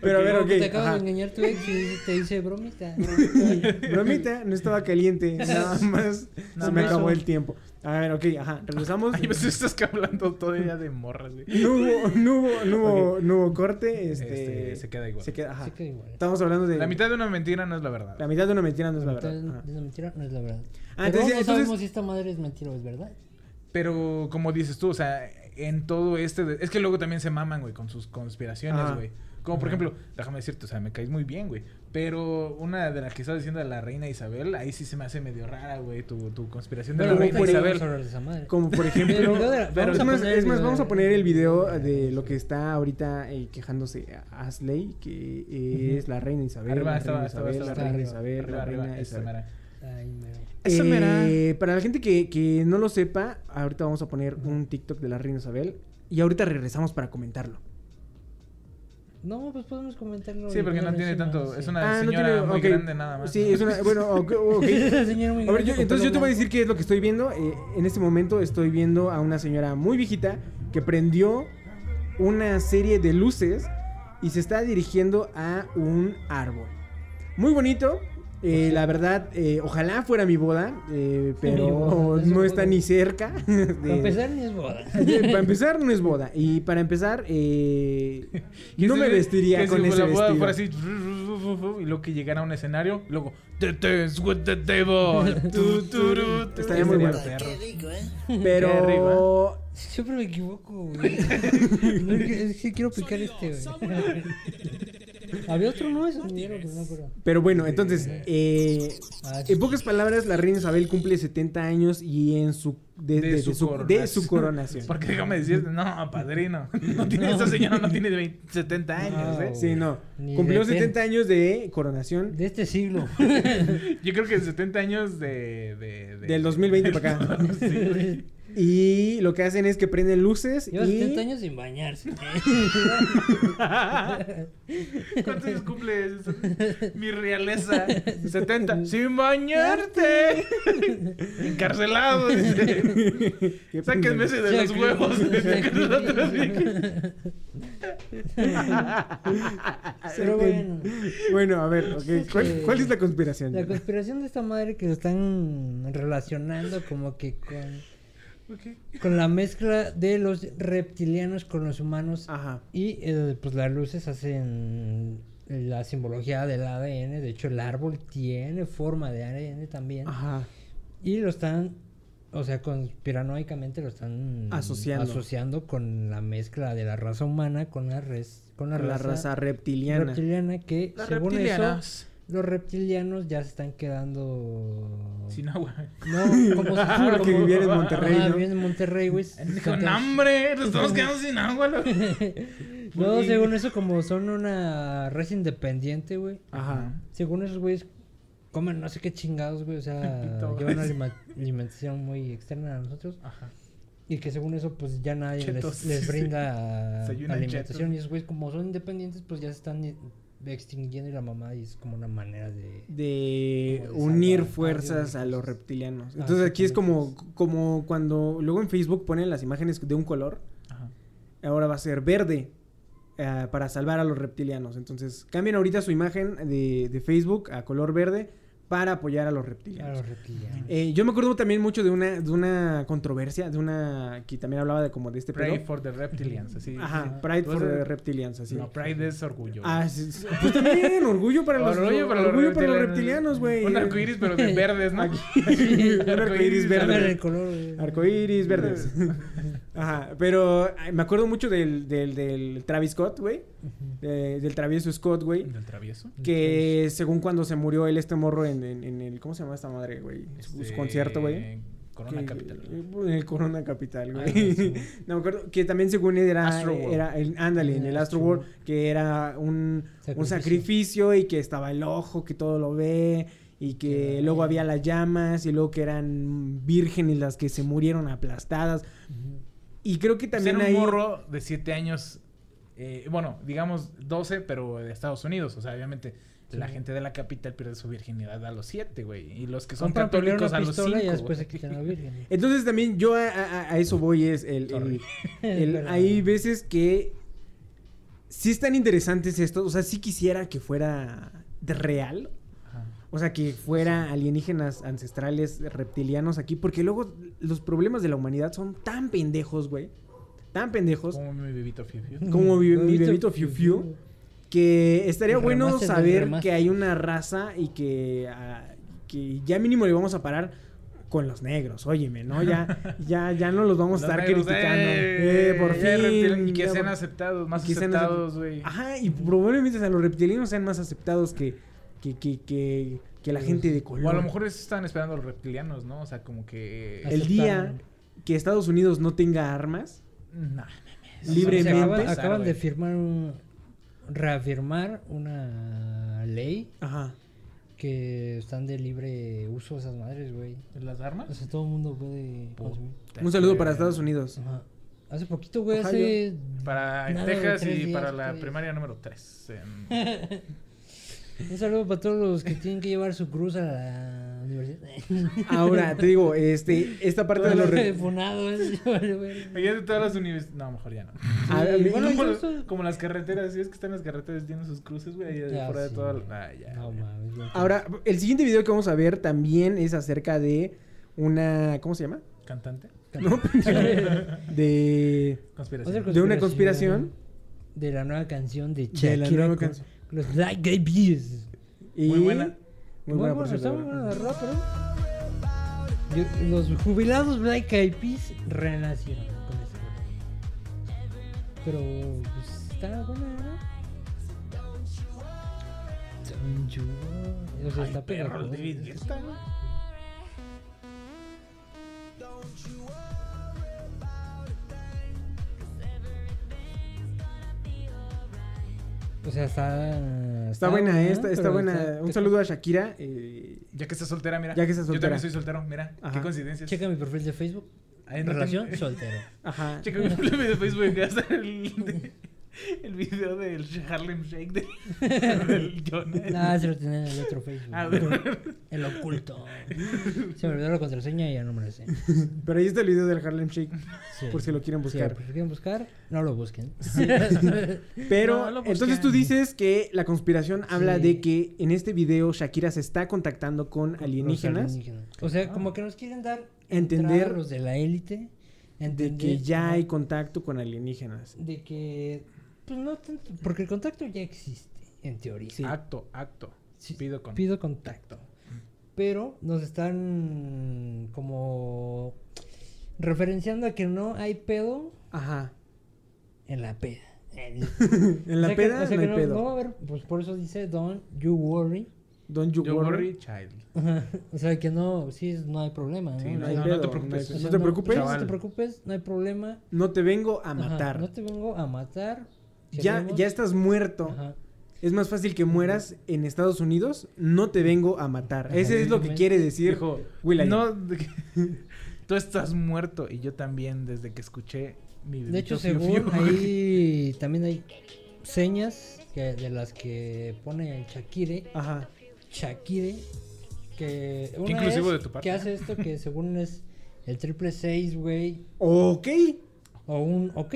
Pero a ver, ok. Te acabas ajá. de engañar tu ex y te dice bromita. <laughs> Bromita, no estaba caliente. <laughs> Nada más se me acabó el tiempo. A ver, ok, ajá. Regresamos. Ay, pues estás hablando todavía de morras, güey. No hubo, no hubo, no hubo, no hubo corte. Este, Este, se queda igual. Se queda, ajá. Igual. Estamos hablando de. La mitad de una mentira no es la verdad. la mitad de una mentira no es la La mitad verdad. de una mentira no es la verdad. Ah, Pero entonces- no entonces- sabemos si esta madre es mentira o es verdad. Pero como dices tú, o sea, en todo este... de- Es que luego también se maman, güey, con sus conspiraciones, Ajá. güey. Como por ejemplo, déjame decirte, o sea, me caes muy bien, güey. Pero una de las que estás diciendo de la reina Isabel, ahí sí se me hace medio rara, güey, tu, tu conspiración de Pero la reina por- Isabel. Como por <laughs> ejemplo. La- Pero es más, es vamos a poner el video <laughs> de lo que está ahorita eh, quejándose a Asley, que eh, es la reina Isabel. Arriba, la estaba, reina estaba, Isabel, estaba, la reina arriba, Isabel, Arriba, la reina esa Isabel. mera. Ay, mero. Esa mera. Eh, para la gente que, que no lo sepa, ahorita vamos a poner un TikTok de la reina Isabel y ahorita regresamos para comentarlo. No, pues podemos comentarlo. Sí, porque no tiene encima, tanto... sí. Es una Ah, no señora tiene- muy grande nada más. Sí, es una. Bueno, <laughs> ok. ok. <laughs> Es una señora muy A ver, yo- entonces yo te voy a decir qué es lo que estoy viendo. Eh, en este momento estoy viendo a una señora muy viejita que prendió una serie de luces y se está dirigiendo a un árbol. Muy bonito. Eh, la verdad, eh, ojalá fuera mi boda, eh, <laughs> pero Mi boda, <laughs> es no está boda. ni cerca. <laughs> de- Para empezar, ni es boda. para empezar, no es boda. Y para empezar, eh, no me vestiría con ese la boda vestido. fuera así, y luego que llegara a un escenario, luego, "The dance with the devil". Tu, turu, tu. Estaría muy bueno. perro. Pero. Siempre me equivoco, güey. No, es que- es que quiero picar este, güey. <laughs> Había otro, ¿no? Eso dinero, pero no bueno, entonces, eh, Ah, sí. en pocas palabras, la reina Isabel cumple 70 años y en su de, De de- de su su, de coronación. su coronación. <laughs> Porque déjame decirte, no, padrino. <laughs> No tiene, Esa señora no tiene 20 70 años, No. ¿eh? Sí, no. Ni Cumplió de 70 años de coronación De este siglo. Yo creo que 70 años de. de, de- del 2020 para acá. Sí, güey. Y lo que hacen es que prenden luces Lleva y 70 años sin bañarse. <laughs> <laughs> ¿Cuántos años cumple mi realeza? 70. Sin bañarte. Encarcelado. Sáquenme ese de los huevos. Pero bueno. Bueno, a ver, ok, ¿cuál, que- cuál es la conspiración? La conspiración de esta madre que lo están relacionando como que con, con la mezcla de los reptilianos con los humanos Ajá. y eh, pues las luces hacen la simbología del ADN. De hecho, el árbol tiene forma de ADN también. Ajá. Y lo están, o sea, conspiranoicamente lo están Asociando. asociando con la mezcla de la raza humana con la, res, con la, La raza, raza reptiliana. reptiliana que Las según reptilianas. eso los reptilianos ya se están quedando Sin agua. no como si fuera como- vivían en Monterrey, ¿no? vivían en Monterrey, güey. Dijo, no, hombre, nos estamos quedando sin agua. loco". No, <laughs> según eso como son una raza independiente, güey. Ajá. Según esos güeyes comen no sé qué chingados, güey, o sea, <laughs> llevan una alimentación muy externa a nosotros. Ajá. Y que según eso, pues ya nadie Chetos, les, les sí. brinda <laughs> alimentación. chetos. Y esos güeyes, como son independientes, pues ya se están extinguiendo y la mamá y es como una manera de... de unir fuerzas a los reptilianos. Ah, Entonces aquí es como, como cuando luego en Facebook ponen las imágenes de un color, Ajá. ahora va a ser verde eh, para salvar a los reptilianos. Entonces cambian ahorita su imagen de, de Facebook a color verde para apoyar a los A reptilianos. los reptilianos. Eh, yo me acuerdo también mucho de una, de una controversia, de una que también hablaba de como de este Pray pedo. for the reptilians. Así. Ajá, sí. Pride for the Reptilians, así. No, Pride es orgullo. güey. Ah, sí, sí. pues también, orgullo para los, Orgullo para los orgullo para los reptilianos. güey. Un arcoíris, pero de verdes, ¿no? Aquí. <laughs> Un arcoíris verde. Arcoíris verdes. <laughs> Ajá, pero me acuerdo mucho del, del, del Travis Scott, güey. de- del travieso Scott, güey. Del travieso. Que según cuando se murió él, este morro en, en, en el... ¿Cómo se llama esta madre, güey? Su, su Este, concierto, güey. Corona que- Capital. En el Corona Capital, güey. Algo así. <laughs> no me acuerdo. Que también según era. Astro World. era el, ándale, en el Astro World. Que era un, un Sacrificio. sacrificio y que estaba el ojo que todo lo ve. Y que luego había las llamas. Y luego que eran vírgenes las que se murieron aplastadas. Y creo que también hay. un morro de 7 años, eh, bueno, digamos 12, pero de Estados Unidos. O sea, obviamente la gente de la capital pierde su virginidad a los 7, güey. Y los que son Compran católicos a los 5. pistola y después se quitan la virgen. <laughs> Entonces también yo a, a- a eso voy es el, el- <laughs> el- Pero- hay veces que sí están interesantes estos, o sea, sí quisiera que fuera de real, o sea, que fuera alienígenas ancestrales reptilianos aquí, porque luego los problemas de la humanidad son tan pendejos, güey, tan pendejos, Como mi bebito Fiu Fiu. como mi, <laughs> bebito Fiu Fiu, que estaría bueno saber que hay una raza y que, ah, que ya mínimo le vamos a parar con los negros, óyeme, ¿no? Ya, <laughs> ya, ya no los vamos a estar negros, criticando. eh, Eh, por fin. Y que ya sean aceptados, más aceptados, güey. Ajá, y probablemente o sea, los reptilianos sean más aceptados que, que, que, que, que la gente de color. O a lo mejor estaban esperando los reptilianos, ¿no? O sea, como que... el día que Estados Unidos no tenga armas, Nah, libremente. Se acaba- Empezar, acaban de firmar un, reafirmar una ley ajá. que están de libre uso esas madres, güey. ¿Las armas? O sea, todo el mundo puede consumir. Un saludo para Estados Unidos. Ajá. Hace poquito, güey, hace... Para Nada Texas y días, para la primaria número 3. <laughs> Un saludo para todos los que tienen que llevar su cruz a la universidad. <laughs> Ahora, te digo, este, esta parte de los... re- Funado, de todas las universidades. No, mejor ya no. bueno, como, las- estoy- como las carreteras, si es que están las carreteras, tienen sus cruces, güey, ahí Ya, fuera de todo. güey. Ah, ya. No ya. mames. ya. Ahora, el siguiente video que vamos a ver también es acerca de una... ¿Cómo se llama? ¿Cantante? No, <laughs> de... Conspiración. De una conspiración. De la nueva canción de De Shakira. la nueva canción. Los Black Eyed Peas. Y... Muy buena. Muy buena, por está muy buena la verdad, pero... Yo- Los jubilados Black Eyed Peas renacieron con rola. Pero, pues, está buena, ¿no? Don't you worry. O sea, Ay, está perro. David Guetta, O sea, está... Está buena ¿no? esta, está Pero buena. está- Un saludo a Shakira. eh, Ya que estás soltera, mira. Ya que estás Yo soltera. también soy soltero, mira. Ajá. Qué coincidencias. Checa mi perfil de Facebook. Ahí no Relación tengo- soltero. ajá. Checa mi perfil de Facebook <laughs> el, <laughs> de- el video del Harlem Shake de- <laughs> del Jonas. Ah, se lo tenía en el otro Facebook. Ah. El oculto. Se me olvidó la contraseña y ya no me la sé. Pero ahí está el video del Harlem Shake. Sí. Por si lo quieren Sí, buscar. por si quieren buscar, no lo busquen. <laughs> Pero No, lo entonces tú dices que la conspiración habla de que en este video Shakira se está contactando con alienígenas alienígenas. O sea, como que nos quieren dar Entender los de la élite. de que ya hay contacto con alienígenas. de que pues no tanto, porque el contacto ya existe en teoría. Sí. Acto, acto. Sí, Pido con. pido contacto. Pero nos están como referenciando a que no hay pedo Ajá. en la peda. <laughs> En O la que- peda o sea no que hay pedo. no va a haber, pues por eso dice don't you worry. Don't you Yo worry. worry, child. <laughs> Ajá, O sea que no, sí, no hay problema. ¿no? Sí, No no, hay no, pedo. no te preocupes. No te preocupes. No te preocupes, no hay problema. No te vengo a Ajá, matar. no te vengo a matar. Ya, ya estás muerto. Ajá. Es más fácil que mueras en Estados Unidos. No te vengo a matar. Ajá, Ese es lo que quiere decir Dijo, Will.i.am. no, <laughs> tú estás muerto y yo también desde que escuché mi De hecho, según Fiu. ahí <laughs> también hay señas que, de las que pone Shakire, Ajá. Shakire, que una inclusivo es de tu parte, que hace esto que según es el triple seis, güey, Ok. O un ok.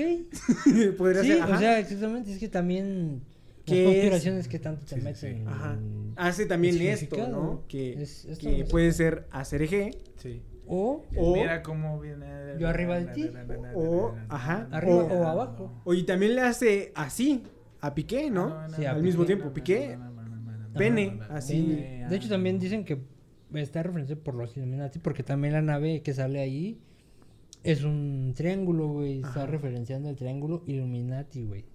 Podría Sí, ser. o sea, exactamente, es que también las ¿Qué es? conspiraciones que tanto te Sí, meten. sí. Ajá. Hace también esto. ¿no? Que, Es- que puede ser ACRG Sí. O o, Mira cómo viene. Yo arriba de ti. O- ajá. arriba O- o abajo. o y también le hace así a Piqué, ¿no? Sí, Al Piqué. mismo tiempo, Piqué, pene, así. De hecho, también dicen que está referencia por los Illuminati, porque también la nave que sale ahí es un triángulo, güey. Está referenciando el triángulo Illuminati, güey.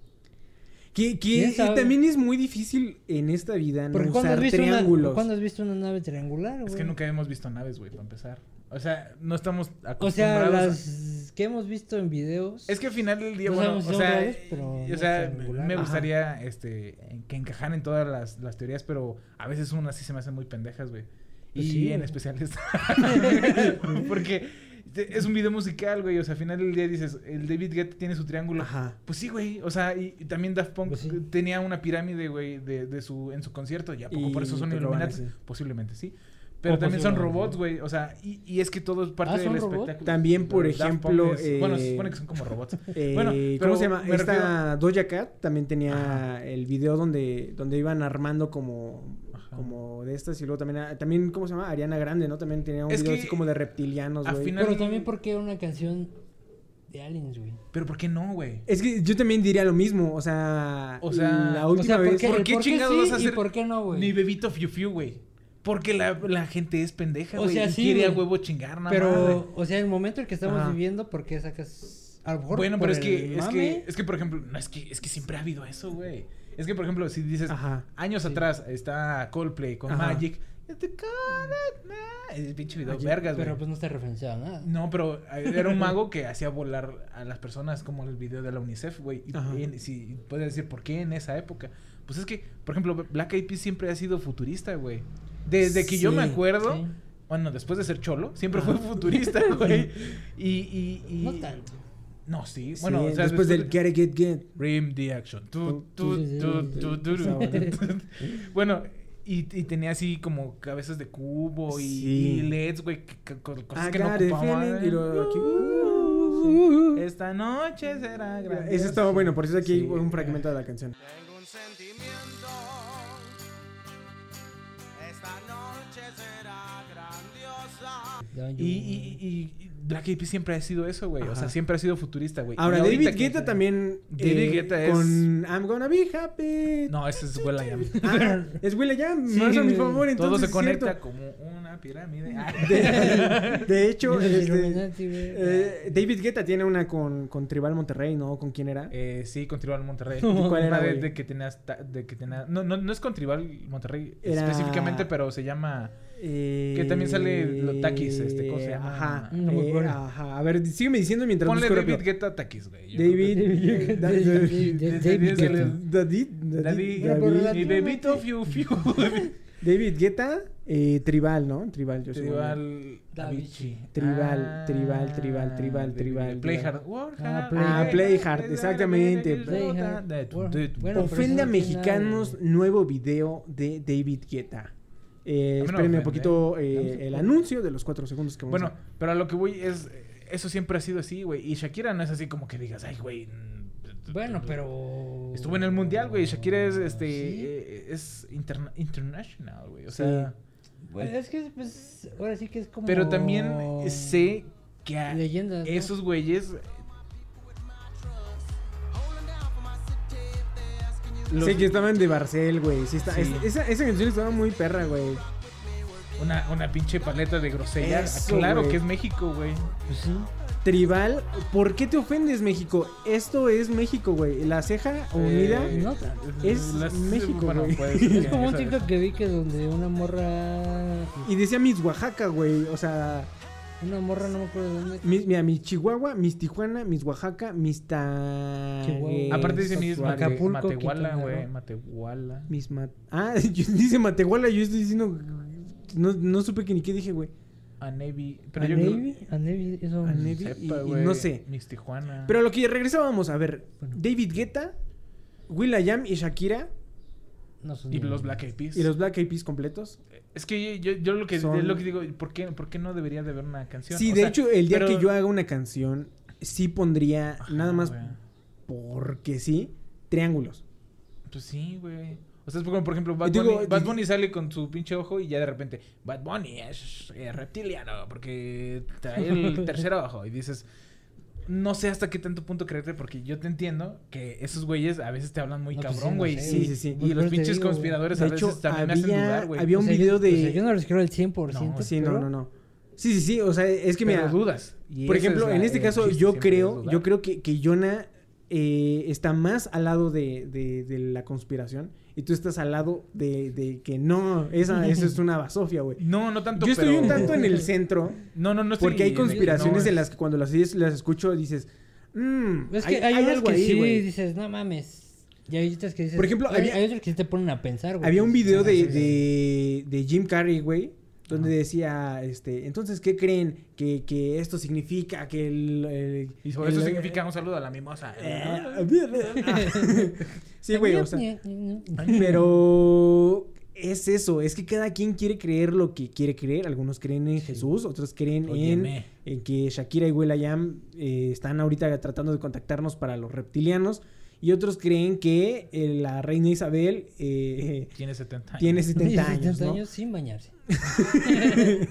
Que, ¿Quién que también es muy difícil en esta vida no Porque ¿cuándo has, usar visto una, triángulos. ¿cuándo has visto una nave triangular, Es güey? que nunca hemos visto naves, güey, para empezar. O sea, no estamos O sea, acostumbrados a- las que hemos visto en videos. Es que al final del día, No bueno, o sea, reales, pero o sea, me Ajá. gustaría este que encajaran en todas las, las teorías, pero a veces unas sí se me hacen muy pendejas, güey. Pues y sí, en güey. especial esta. <laughs> Porque es un video musical, güey. O sea, al final del día dices, el David Guetta tiene su triángulo. Ajá. Pues sí, güey. O sea, y, y también Daft Punk Pues sí. tenía una pirámide, güey, de, de su, en su concierto. ¿Y a poco Y por eso son Illuminati? Posiblemente, sí. Pero O también son robots, güey. O sea, y, y es que todo es parte Ah, del espectáculo. También, por ejemplo, es- Bueno, se eh, supone que son como robots. <laughs> Eh, Bueno, ¿Cómo pero se llama? Esta Doja Cat también tenía el video donde, donde iban armando como. Como de estas y luego también, también, ¿cómo se llama? Ariana Grande, ¿no? También tenía un Es video que así como de reptilianos, güey. final- Pero también porque una canción de aliens, güey. Pero ¿por qué no, güey? Es que yo también diría lo mismo, o sea, O sea, la o última o sea, ¿por vez... qué, ¿Por el qué por qué chingados sí vas a hacer y por qué no, güey? Ni bebito fiu fiu, güey. Porque la, la gente es pendeja, O güey. sea, y sí, quiere a huevo chingar nada Pero, o sea, el momento en que estamos Ajá. viviendo, ¿por qué sacas? A lo mejor Bueno, por pero es el que, es que, es que, por ejemplo, no, es que, es que siempre ha habido eso, güey. Es que, por ejemplo, si dices, Ajá. años Sí. atrás está Coldplay con Ajá. Magic. El pinche video, vergas, güey. Pero pues no está referenciado a nada. No, pero era un <laughs> mago que hacía volar a las personas como el video de la UNICEF, güey. Y, y si puedes decir por qué en esa época. Pues es que, por ejemplo, Black Eyed Peas siempre ha sido futurista, güey. Desde que yo me acuerdo, sí. bueno, después de ser cholo, siempre Ajá. fue futurista, güey. <laughs> Y, y, y- No tanto. No, sí. Sí, Bueno, o sea, después del de- Get It, Get Get. Rim the action. Sí, sí, sí, sí. Bueno, y, y tenía así como cabezas de cubo y, Sí. y LEDs, güey, cosas I que no ocupaban. y luego aquí, Uh, Esta noche será grande. Ese estaba bueno, por eso aquí hay Sí. un fragmento de la canción. Tengo un sentimiento. Esta noche será grandiosa. Y, y- y Black Eyed Peas siempre ha sido eso, güey. O sea, siempre ha sido futurista, güey. Ahora, David que- Guetta también. David eh, Guetta es- Con I'm gonna be happy. No, ese es Will I Am. <laughs> Ah, es Will Jam, Sí, más a mi favor, entonces. Todo se conecta cierto. como una pirámide. Ah. De, <laughs> de hecho, Los este, eh, David Guetta tiene una con, con Tribal Monterrey, ¿no? ¿Con quién era? Eh, sí, con Tribal Monterrey. <laughs> ¿Y cuál era, de, de que tenías, ta- de que tenía, no, no, no es con Tribal Monterrey Era- específicamente, pero se llama, Eh, que también sale lo- Takis, este, ¿cómo se llama? Ajá, No eh, ajá. A ver, sígueme diciendo mientras ponle busco David rápido. Guetta Takis, güey. David, David David- da- David- David David Guetta. David, David, David, Pero por David, la- y Bebito Fiu Fiu. David Guetta, eh, Tribal, ¿no? Tribal, yo. Tribal Davichi. Tribal, tribal, tribal, tribal, tribal, tribal. Hard. Work Ah. Play Ah, Hard. Play Hard, exactamente. Play Hard. Bueno, bueno, pero Ofende eso a no tiene mexicanos, nuevo video de David Guetta. Eh, espérenme un poquito eh, se el anuncio de los cuatro segundos que vamos Bueno, pero a lo que voy es. Eso siempre ha sido así, güey. Y Shakira no es así como que digas, ay, güey. mm, Bueno, pero. Estuvo en el mundial, güey. Shakira es, este, Sí. eh, es interna- international, güey. O sea, Es que, pues, ahora sí que es como. pero también sé que a Leyendas. ¿no? esos güeyes. Los- Sé que estaban de Barcel, güey. Sí está, Sí. es- esa, esa canción estaba muy perra, güey. una, una pinche paleta de grosería. Eso, claro que es México, güey. Pues sí. Tribal, ¿por qué te ofendes, México? Esto es México, güey. La ceja unida. Eh, No. Es México, güey. pues, Es como un <laughs> TikTok que vi que donde una morra. Y decía Miss Oaxaca, güey. O sea, Una morra, no me acuerdo de dónde. mis, mira, mis Chihuahua, mis Tijuana, mis Oaxaca, mis ta... Chihuahua. eh, Aparte dice mis. Mate- Acapulco, Matehuala, güey. Matehuala. Mis Ah, <laughs> yo- dice Matehuala, yo estoy diciendo... No, no supe que ni qué dije, güey. A Navy. Pero ¿A yo Navy? ¿A Navy? Eso. A Navy. Sepa, y- y no sé. Mis Tijuana. Pero a lo que regresábamos, a ver. Bueno. David Guetta, Will.i.am y Shakira No son Y los Black Eyed Peas. y los Black Eyed Peas completos. Es que yo, yo lo que Son- lo que digo, ¿por qué, ¿por qué no debería de haber una canción? Sí, O de sea, hecho, el día pero- que yo haga una canción, sí pondría Ajá, nada más porque sí, triángulos. Pues sí, güey. O sea, es como, por ejemplo, Bad digo, Bunny, Bad di- Bunny sale con su pinche ojo y ya de repente, Bad Bunny es eh, reptiliano porque trae el <laughs> tercer ojo. Y dices, no sé hasta qué tanto punto creerte porque yo te entiendo que esos güeyes a veces te hablan muy No, pues sí, cabrón, no güey. sé, Sí, sí, sí. Y los pinches digo, conspiradores De a hecho, veces también me hacen había- dudar, güey. había un O sea, video de- o sea, yo no les creo al 100%. No, Sí, no, pero- no, no. Sí, sí, sí, o sea, es que mira, dudas. Y por ejemplo, es la- en este caso yo creo, yo creo que, que Yona eh, está más al lado de, de- de la conspiración y tú estás al lado de, de que no, esa, esa es una basofia, güey. No, no tanto, Yo estoy pero- un tanto en el <laughs> centro No, no, no estoy porque hay en el- conspiraciones no, en las que cuando las, las escucho dices, "Mm, Es hay, que hay, hay algo que ahí, sí güey". dices, no mames. Y hay otras que dices. Por ejemplo, hay, había- hay otras que sí te ponen a pensar, güey. Había un video "Ah, de, de, de Jim Carrey, güey, donde decía, este, entonces, ¿qué creen que, que esto significa? Que el... el- Y sobre el- eso significa un saludo a la mimosa. Eh, <laughs> <laughs> sí, güey, o sea, pero es eso, es que cada quien quiere creer lo que quiere creer. Algunos creen en Jesús, otros creen en, que Shakira y Will.i.am eh, están ahorita tratando de contactarnos para los reptilianos. Y otros creen que eh, la reina Isabel eh, Tiene 70 años. tiene Tiene 70 años, 70 ¿no? años sin bañarse. <laughs>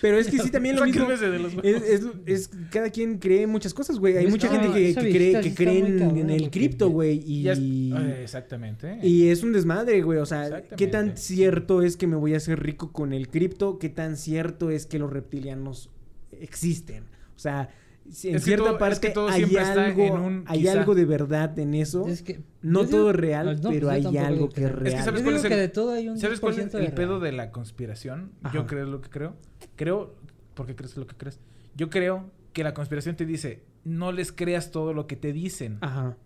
Pero es que sí, también lo <laughs> mismo. Sáquenmese de los Es, es- es- cada quien cree muchas cosas, güey. Hay Es mucha gente que, cree, que cree en, el cripto, güey. Y, es- eh, exactamente. y es un desmadre, güey. O sea, ¿qué tan cierto es que me voy a hacer rico con el cripto? ¿Qué tan cierto es que los reptilianos existen? O sea, en Es que cierta todo- es parte que todo hay, siempre está algo, en un hay quizá. algo de verdad en eso. Es que, No todo es real, no, pero hay algo que es real. Es que ¿sabes Yo cuál es que el- de todo hay un ¿Sabes cuál es 10% el de pedo real. de la conspiración? Ajá. Yo creo lo que creo. Creo, ¿por qué crees lo que crees? Yo creo que la conspiración te dice, no les creas todo lo que te dicen. Ajá.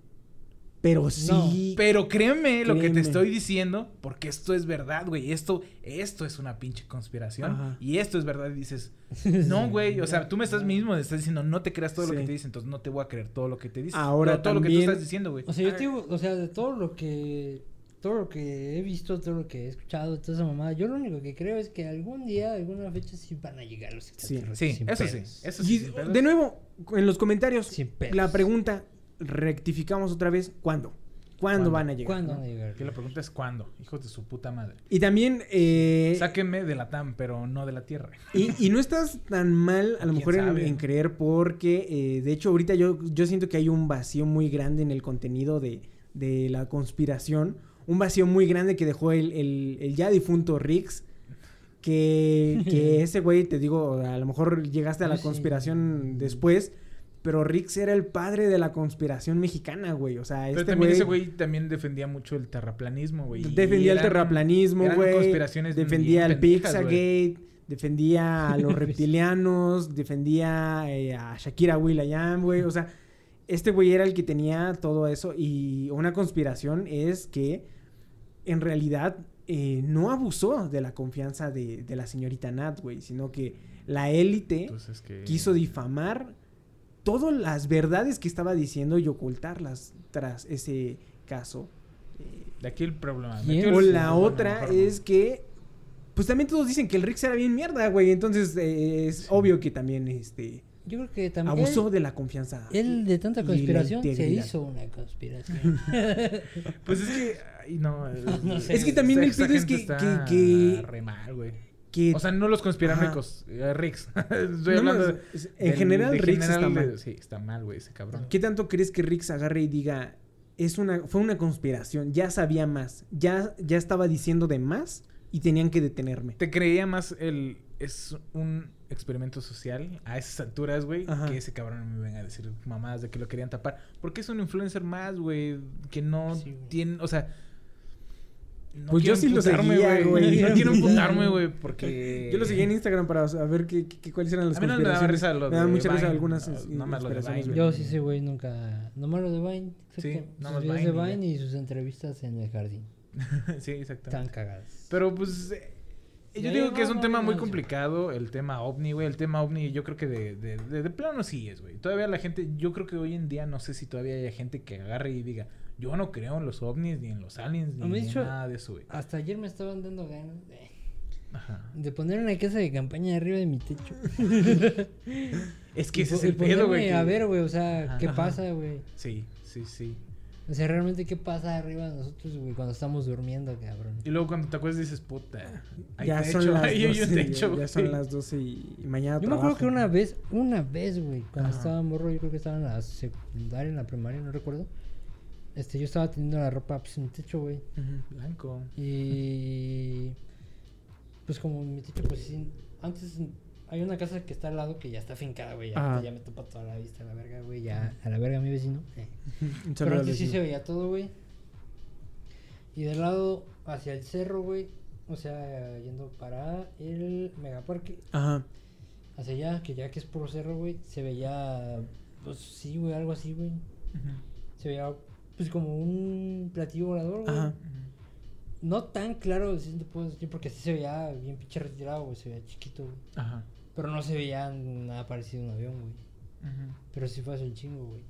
Pero sí. Pero créeme lo que te estoy diciendo, porque esto es verdad, güey. Esto, esto es una pinche conspiración. Ajá. Y esto es verdad. Y dices, <laughs> no, güey. O sea, tú me estás mismo, me estás diciendo, no te creas todo lo Sí. que te dicen. Entonces no te voy a creer todo lo que te dicen. Ahora No, todo lo que tú estás diciendo, güey. O sea, yo te digo, o sea, de todo lo que todo lo que he visto, todo lo que he escuchado, toda esa mamada, yo lo único que creo es que algún día, alguna fecha sí van a llegar los extraterrestres. Sí, sin eso sí. Eso Y sí. sin pedos. de nuevo, en los comentarios, Sin pedos. la pregunta, rectificamos otra vez, ¿cuándo? ¿Cuándo, ¿Cuándo? van a llegar? ¿Cuándo van a llegar? Aquí la pregunta es cuándo, hijos de su puta madre. Y también, eh, Sáquenme de la TAM, pero no de la Tierra. y, y no estás tan mal a lo ¿Quién mejor en, creer porque, eh, de hecho, ahorita yo, yo siento que hay un vacío muy grande en el contenido de, de la conspiración, un vacío muy grande que dejó el, el- el ya difunto Riggs. Que, que <laughs> ese güey, te digo, a lo mejor llegaste a la Sí. conspiración después, pero Riggs era el padre de la conspiración mexicana, güey. O sea, Pero este también güey ese güey también defendía mucho el terraplanismo, güey. defendía el terraplanismo, eran güey. conspiraciones Defendía el. Pizzagate, defendía a los <laughs> reptilianos, defendía eh, a Shakira Will.i.am, güey. O sea, este güey era el que tenía todo eso. Y una conspiración es que en realidad eh, no abusó de la confianza de, de la señorita Nat, güey. Sino que la élite que... quiso difamar todas las verdades que estaba diciendo y ocultarlas tras ese caso. Eh, De aquí el problema. O el- la otra mejor no. es que. Pues también todos dicen que el Rix era bien mierda, güey. Entonces eh, es obvio que también este Yo creo que también abusó él, de la confianza. él de tanta conspiración se hizo una conspiración. <laughs> Pues es que... Ay, no. <laughs> No sé. Es que también el pedo es que- está que- que- re mal, güey. Que O sea, no los conspiranoicos, eh, Rix. <laughs> Estoy No, hablando... no, es- en del- general, de Rix está de- mal. Sí, está mal, güey, ese cabrón. ¿Qué tanto crees que Rix agarre y diga es una fue una conspiración, ya sabía más, ya ya estaba diciendo de más y tenían que detenerme? Te creía más el... Es un experimento social a esas alturas, güey, que ese cabrón me venga a decir mamadas de que lo querían tapar. Porque es un influencer más, güey, que no Sí, tiene... O sea... No Pues yo quiero sí lo seguía, güey. No quiero <laughs> emputarme, güey, porque... <laughs> Yo lo seguí en Instagram para saber qué, qué- cuáles eran las A mí no me daba conspiraciones. risa lo me da mucha risa Vine, algunas no, más lo de Vine. güey. Yo sí, ese güey nunca. Nomás lo de Vine. Sí, exacto. nada Sus más videos de Vine y. Vine sus entrevistas en el jardín. <laughs> sí, exactamente. Tan cagadas. Pero pues eh, yo digo que es un no, tema no, muy no. complicado, el tema ovni, güey. El tema ovni yo creo que de, de, de, de plano sí es, güey. Todavía la gente, yo creo que hoy en día no sé si todavía hay gente que agarre y diga, yo no creo en los ovnis, ni en los aliens, ni en nada de eso, güey. Hasta ayer me estaban dando ganas de, Ajá. de poner una casa de campaña arriba de mi techo. <laughs> Es que Y ese es el pedo, güey. A ver, güey, o sea, ¿qué Ajá. pasa, güey? Sí, sí, sí. O sea, realmente, ¿qué pasa arriba de nosotros, güey, cuando estamos durmiendo, cabrón? Y luego cuando te acuerdas dices, puta, hay ya techo, son las ahí <laughs> hay un 12, techo, ya, ya son las 12 y, y mañana Yo me acuerdo trabajo. que una vez, una vez, güey, cuando Ajá. estaba morro, yo creo que estaba en la secundaria, en la primaria, no recuerdo. Este, yo estaba teniendo la ropa pues, en mi techo, güey. Ujú. Blanco. Y pues como mi techo, pues sí, antes hay una casa que está al lado que ya está fincada, güey. Ya, ya me topa toda la vista a la verga, güey. Ya a la verga mi vecino. eh. Pero antes sí se veía todo, güey. Y del lado hacia el cerro, güey. O sea, yendo para el megaparque. Ajá. Hacia allá, que ya que es puro cerro, güey. Se veía. Pues sí, güey, algo así, güey. Se veía, pues como un platillo volador, güey. Ajá. No tan claro, sí te puedo decir, porque sí se veía bien pinche retirado, güey. Se veía chiquito, güey. Ajá. Pero no se veía nada parecido a un avión, güey. Pero sí fue hace un chingo, güey.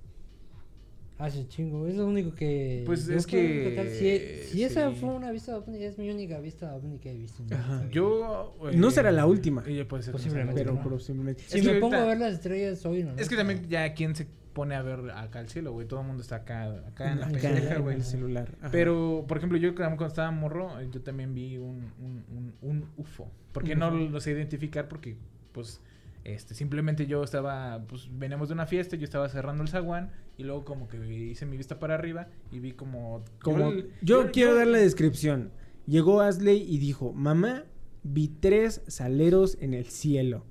Hace un chingo, es lo único que. Pues es que-. Si, si esa fue una vista ovni, es mi única vista ovni que he visto. Ajá. Yo. eh, No será la última. ella puede ser Posiblemente, Pero, simplemente. Si es me pongo a ver las estrellas hoy, no. Es que también ya quien se pone a ver acá al cielo, güey. Todo el mundo está acá, acá en la pendeja, en güey. el celular. Ajá. Pero, por ejemplo, yo cuando estaba morro, eh, yo también vi un, un, un, un UFO. Porque no lo sé identificar porque, pues, este, simplemente yo estaba, pues, veníamos de una fiesta, yo estaba cerrando el zaguán y luego como que hice mi vista para arriba y vi como... Como, el- yo, quiero dar la descripción. Llegó Asley y dijo, mamá, vi tres saleros en el cielo.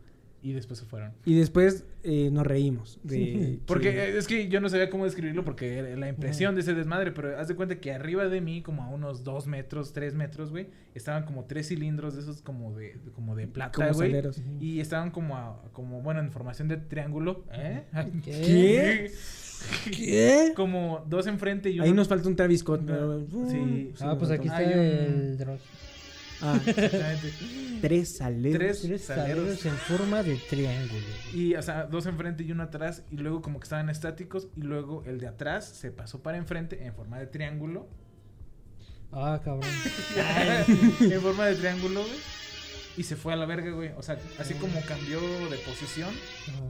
Y después se fueron. Y después eh, nos reímos. De, Porque que- eh, es que yo no sabía cómo describirlo porque la impresión de ese desmadre, pero haz de cuenta que arriba de mí, como a unos dos metros, tres metros, güey, estaban como tres cilindros de esos como de, como de plata, güey. saleros. Y estaban como, a- como, bueno, en formación de triángulo. ¿Eh? <laughs> ¿Qué? ¿Qué? Como dos enfrente y uno... Ahí nos falta un Travis Scott. Pero- Sí. Ah, pues aquí está el dron. Ah, Exactamente. <laughs> tres saleros. Tres Tres saleros. saleros en forma de triángulo. Y, o sea, dos enfrente y uno atrás. Y luego como que estaban estáticos. Y luego el de atrás se pasó para enfrente en forma de triángulo. Ah, cabrón. <laughs> en forma de triángulo, güey. Y se fue a la verga, güey. O sea, así como cambió de posición. Ajá.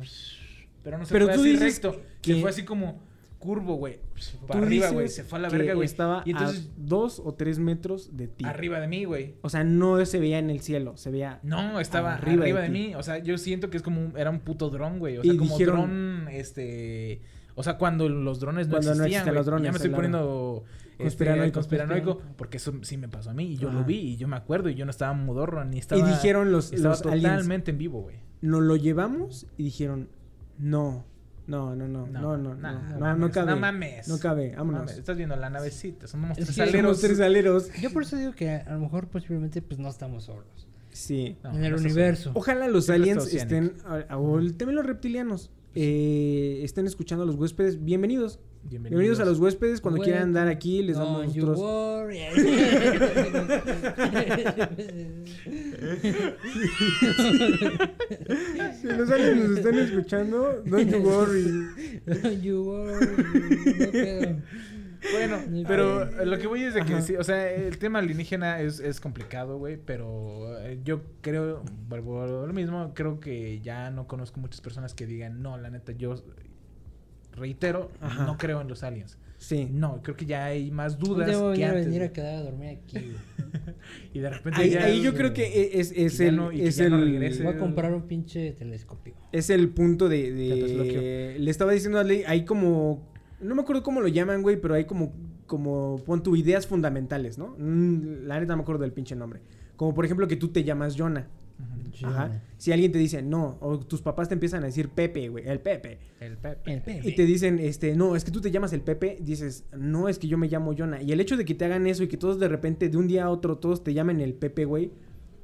Pero no se Pero fue así dices recto. que- Se fue así como curvo, güey. Tú Para arriba, dices güey. Se fue a la que verga, güey. Estaba Y entonces, a dos o tres metros de ti. arriba de mí, güey. O sea, no se veía en el cielo, se veía... No, estaba Arriba arriba, de mí. O sea, yo siento que es como un, era un puto dron, güey. O Y sea, como dijeron- dron, este. O sea, cuando los drones no Cuando no existían. existían los drones, ya me estoy claro. poniendo este, Conspiranoico. conspiranoico, porque eso sí me pasó a mí y yo Ajá. lo vi y yo me acuerdo y yo no estaba mudorro ni estaba. y dijeron los, estaba los aliens, totalmente en vivo, güey. nos lo llevamos y dijeron, no, no, no, no, no, no, no, nah, no, no, mames, cabe. No mames. No cabe, No vámonos. mames, Estás viendo la navecita, somos Es tres aleros. Somos tres aleros. Yo por eso digo que a lo mejor posiblemente pues no estamos solos. Sí. No, en el universo. Ojalá los aliens estén, a- o el- también los reptilianos, eh, estén escuchando a los huéspedes. Bienvenidos. Bienvenidos a los huéspedes. Cuando Welcome. quieran dar aquí, les Don't damos you nosotros... worry. Si los aliens nos están escuchando, don't you worry. Don't you worry. No. Bueno, pero lo que voy es de que sí, o sea, el tema alienígena es, es complicado, güey, pero eh, yo creo, vuelvo a lo mismo, creo que ya no conozco muchas personas que digan, no, la neta, yo reitero, Ajá. no creo en los aliens. Sí. No, creo que ya hay más dudas a que antes. venir a quedar a dormir aquí. <laughs> Y de repente Ahí, ya... ahí yo creo que e, es, es ya el, no- que es, no el regrese. Voy a comprar un pinche telescopio. es el punto de, de- le estaba diciendo a Ley, hay como no me acuerdo cómo lo llaman, güey, pero hay como como pon tu ideas fundamentales, ¿no? Mm, La neta no me acuerdo del pinche nombre. Como por ejemplo que tú te llamas Jonah. Ajá. Si alguien te dice, "No", o tus papás te empiezan a decir Pepe, güey, el Pepe. El Pepe. El Pepe. Y te dicen, este, no, es que tú te llamas el Pepe, dices, no, es que yo me llamo Jonah. Y el hecho de que te hagan eso y que todos de repente, de un día a otro, todos te llamen el Pepe, güey,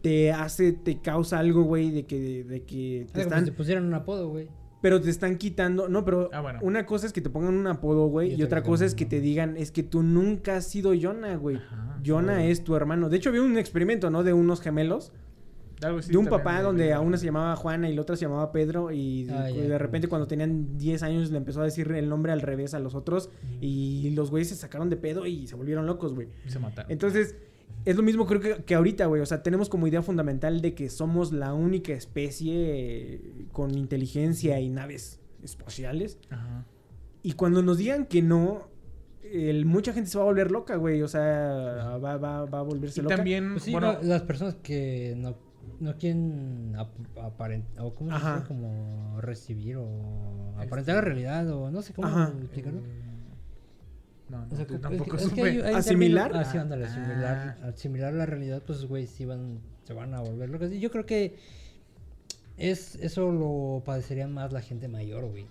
te hace, te causa algo, güey, de que, de que te como están, si te pusieran un apodo, güey. pero te están quitando, no, pero Ah, bueno. una cosa es que te pongan un apodo, güey, y, otra cosa es que te digan, es que tú nunca has sido Jonah, güey. Jonah es tu hermano. De hecho, había un experimento, ¿no? De unos gemelos. Algo así de un también papá de- donde a una se llamaba Juana y la otra se llamaba Pedro y de, Ah, ya. de repente cuando tenían 10 años le empezó a decir el nombre al revés a los otros y los güeyes se sacaron de pedo y se volvieron locos, güey. Y se mataron. Entonces, es lo mismo creo que, que ahorita, güey. O sea, tenemos como idea fundamental de que somos la única especie con inteligencia y naves espaciales. Ajá. Y cuando nos digan que no, el- mucha gente se va a volver loca, güey. O sea, va, va, va a volverse Y loca. también, Pues sí, bueno, no, las personas que no, no quieren aparentar, o cómo se Ajá. dice, como recibir o aparentar la realidad, o no sé cómo explicarlo. no, no, O sea, tú tampoco es que- es que supe. hay- hay ¿Asimilar? también- Ah, sí, ándale, ah. asimilar, asimilar la realidad, pues, güey, sí van, se van a volver locos. Y yo creo que es, eso lo padecería más la gente mayor, güey.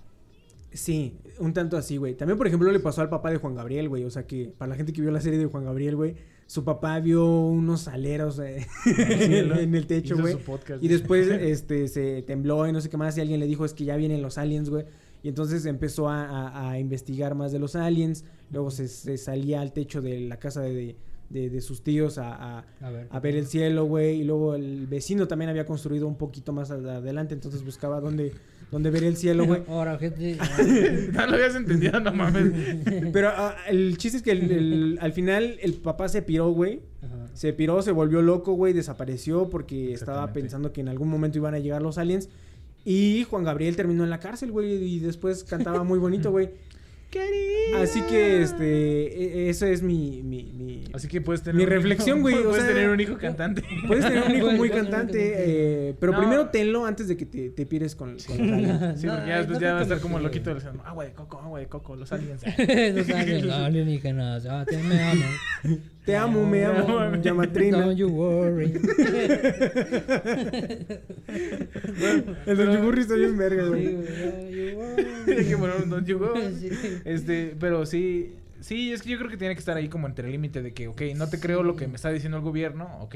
Sí, un tanto así, güey. También, por ejemplo, le pasó al papá de Juan Gabriel, güey. O sea, que para la gente que vio la serie de Juan Gabriel, güey, su papá vio unos aleros eh, <laughs> en el techo, güey. Y después <laughs> este, se tembló y no sé qué más. Y alguien le dijo, es que ya vienen los aliens, güey. Y entonces empezó a, a- a investigar más de los aliens. Luego se, se salía al techo de la casa de, de- de sus tíos a, a- ver. ver el cielo, güey. Y luego el vecino también había construido un poquito más ad- adelante. Entonces buscaba dónde, dónde ver el cielo, güey. <laughs> Ahora, gente. <laughs> no lo habías entendido, no mames. <laughs> Pero ah, el chiste es que el- el- al final el papá se piró, güey. Ajá. Se piró, se volvió loco, güey. Desapareció porque estaba pensando que en algún momento iban a llegar los aliens. Y Juan Gabriel terminó en la cárcel, güey. Y después cantaba muy bonito, güey. Así que, este, e- esa es mi, mi, mi- Así que puedes tener Mi reflexión, güey, <laughs> o Puedes sea- tener un hijo cantante. Puedes tener un hijo muy cantante, eh, pero No. primero tenlo antes de que te, te pires con, con los aliens. <laughs> Sí, No, porque ya después no ya va a estar como loquito diciendo, agua de coco, agua de coco, los aliens. <laughs> Los aliens, alienígenas, ah, te me amo. Te amo, me amo, llamatrina. Don't you worry. <laughs> El de Yugurri está bien verga, güey. güey, don't you worry. Hay que poner un go. <laughs> Sí. Este, pero sí, sí, es que yo creo que tiene que estar ahí como entre el límite de que, ok, no te creo lo que me está diciendo el gobierno, ok,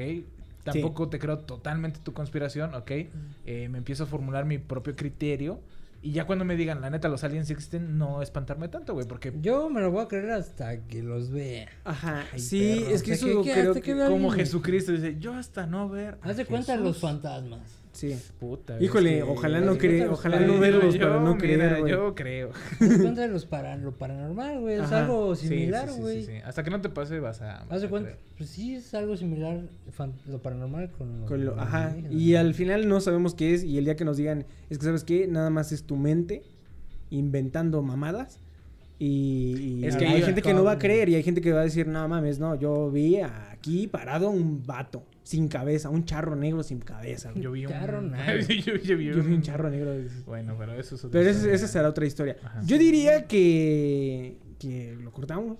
tampoco te creo totalmente tu conspiración, ok, eh, me empiezo a formular mi propio criterio y ya cuando me digan, la neta, los aliens existen, no espantarme tanto, güey, porque Yo me lo voy a creer hasta que los vea. Ajá, Ay, sí, perro. es que O sea, eso que- creo hasta que... como alguien. Jesucristo dice, yo hasta no ver. Haz de cuenta los Jesús". fantasmas. Sí. Puta, Híjole, es que- ojalá no cre ojalá no verlos Yo, para no creer, güey. Yo creo. <laughs> De los para, lo paranormal, güey. Es Ajá. algo similar, sí, sí, güey. sí, sí. Hasta que no te pase vas a... cuenta. creer. Pues sí, es algo similar fan- lo paranormal con lo. Con lo- lo ajá. Y al final no sabemos qué es. Y el día que nos digan, es que sabes qué, nada más es tu mente inventando mamadas. Y, y Es hay que yo- gente que no va a creer y hay gente que va a decir, no mames, no, yo vi aquí parado un vato sin cabeza, un charro negro sin cabeza. <laughs> Yo vi un... Charro negro. yo, yo vi Yo vi un charro negro. Bueno, pero eso es otra Pero esa, historia. esa será otra historia. Ajá. Yo diría que, que lo cortamos.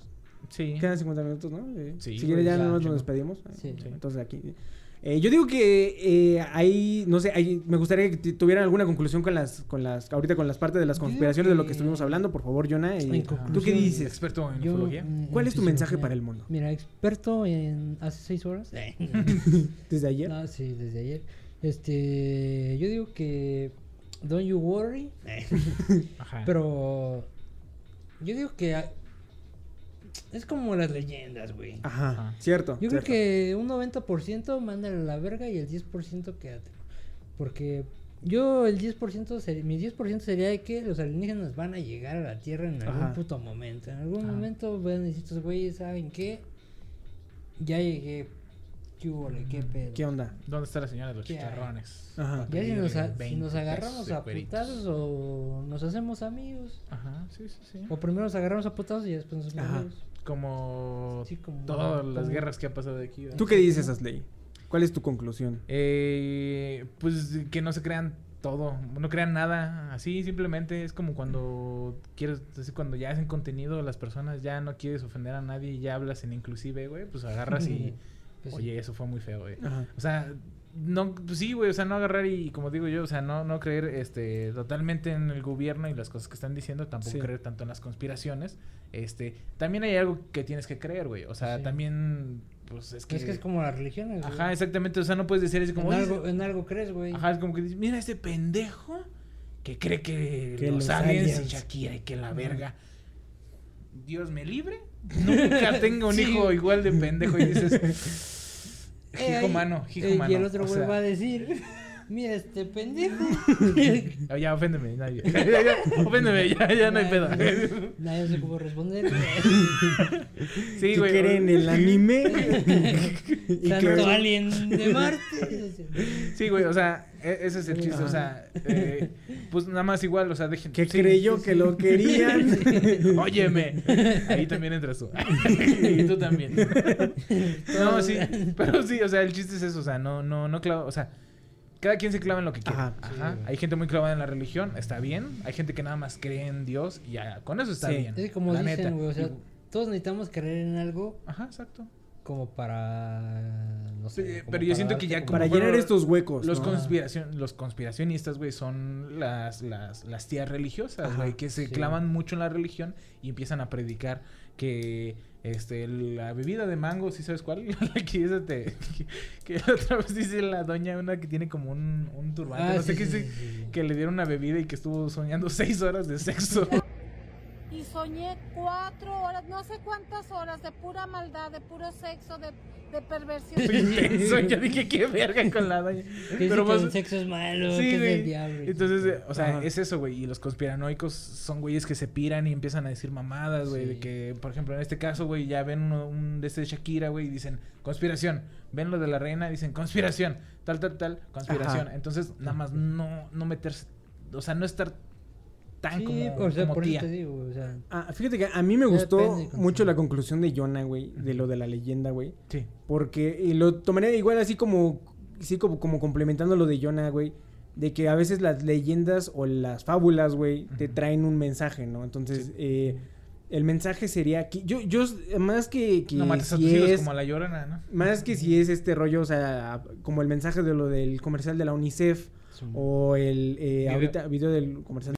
Sí. Quedan 50 minutos, ¿no? Eh, Sí, si quieres ya más chico. nos despedimos. Sí. Sí, Entonces aquí. Eh, yo digo que eh, ahí, no sé, ahí me gustaría que tuvieran alguna conclusión con las, con las, ahorita con las partes de las conspiraciones de lo que estuvimos hablando, por favor, Jonah. eh, ¿Tú qué dices? Experto en Yo, ufología. ¿Cuál es tu en mensaje para el mundo? Mira, experto en hace seis horas. <laughs> Desde ayer. No, sí, desde ayer. Este, yo digo que don't you worry, <laughs> Ajá. pero yo digo que ah, es como las leyendas, güey. Ajá, Ajá. cierto. Yo creo cierto. que un 90% mándale a la verga y el 10% quédate. Porque yo el 10%, ser- mi 10% sería de que los alienígenas van a llegar a la Tierra en algún Ajá. puto momento. En algún Ajá. momento van a decir estos güeyes, ¿saben qué? Ya llegué. ¿Qué hubo, ¿Qué pedo? ¿Qué onda? ¿Dónde está la señora de los chicharrones? Ajá. Ya si nos, a- si 20 nos agarramos a putazos o nos hacemos amigos. Ajá, sí, sí, sí. O primero nos agarramos a putazos y después nos hacemos Ajá. amigos. Como Sí, como- todas las guerras que ha pasado aquí. ¿verdad? ¿Tú qué dices, Asley? ¿Cuál es tu conclusión? Eh, pues que no se crean todo, no crean nada, así simplemente es como cuando quieres, así cuando ya hacen contenido las personas, ya no quieres ofender a nadie y ya hablas en inclusive, güey, pues agarras y, <laughs> Pues sí. oye, eso fue muy feo, güey. Ajá. O sea, no, pues sí, güey, o sea, no agarrar y como digo yo, o sea, no, no creer este totalmente en el gobierno y las cosas que están diciendo, tampoco Sí. creer tanto en las conspiraciones. Este, también hay algo que tienes que creer, güey. O sea, Sí. también pues es que Es que es como las religiones. güey. Ajá, exactamente, o sea, no puedes decir así como en, "Oye, algo, en algo crees, güey. Ajá, es como que dices, mira ese pendejo que cree que, Que los, los aliens, aliens. y Shakira y que la verga. Dios me libre. Nunca tenga un Sí. hijo igual de pendejo y dices, <laughs> hijo mano, hijo mano. Y el otro o güey sea, va a decir, mira este pendejo. ya, oféndeme, ya, ya, ya, ya, oféndeme, ya, ya <laughs> no hay pedo. Nadie sé cómo responder. <laughs> Sí, ¿Qué güey. quieren el anime? <laughs> y Tanto claro, alien de Marte. Sí, güey, o sea, e- ese es el chiste, o sea, eh, pues nada más igual, o sea, dejen. que sí, creyó sí, que sí. lo querían. Óyeme. Ahí también entras tú. y tú también. no, sí. Pero sí, o sea, el chiste es eso. O sea, no, no, no clava. O sea, cada quien se clava en lo que quiere. Ajá. Ajá. Sí. Hay gente muy clavada en la religión, está bien. Hay gente que nada más cree en Dios y ya, con eso está Sí. bien. Es como la dicen, neta. güey, o sea, Y- todos necesitamos creer en algo Ajá, exacto. como para. No sé. Sí, como pero yo siento que ya como- Para llenar estos huecos. Los, ¿no? conspiración, los conspiracionistas, güey, son las, las, las tías religiosas, güey, que se sí. clavan mucho en la religión y empiezan a predicar que este la bebida de mango, ¿sí sabes cuál? <laughs> La que, esa te- que, <laughs> que otra vez dice la doña, una que tiene como un, un turbante, Ah, no sé sí, qué dice, sí. que le dieron una bebida y que estuvo soñando <laughs> seis horas de sexo. Y soñé cuatro horas, no sé cuántas horas de pura maldad, de puro sexo, de, de perversión. <laughs> Intenso, yo dije, qué verga con la dice Pero que más- el sexo es malo, Sí, que es del diablo. Entonces, o sea, Ajá. es eso, güey. Y los conspiranoicos son güeyes que se piran y empiezan a decir mamadas, güey. De que, por ejemplo, en este caso, güey, ya ven uno- un de este de Shakira, güey, y dicen conspiración. Ven lo de la reina, dicen conspiración. Tal, tal, tal, conspiración. Ajá. Entonces, nada más no, no meterse, o sea, no estar tan Sí, como, o sea, como por eso tía. te digo, o sea. Ah, fíjate que a mí me gustó mucho la conclusión de Jonah, güey, de lo de la leyenda, güey. Sí. Porque lo tomaría igual así como, sí, como, como complementando lo de Jonah, güey. De que a veces las leyendas o las fábulas, güey, te traen un mensaje, ¿no? Entonces, eh, el mensaje sería que yo, yo, más que, que no mates a si tus hijos es, como a la llorana, ¿no? más que si es este rollo, o sea, como el mensaje de lo del comercial de la UNICEF o el, eh, Video. ahorita, video del comercial.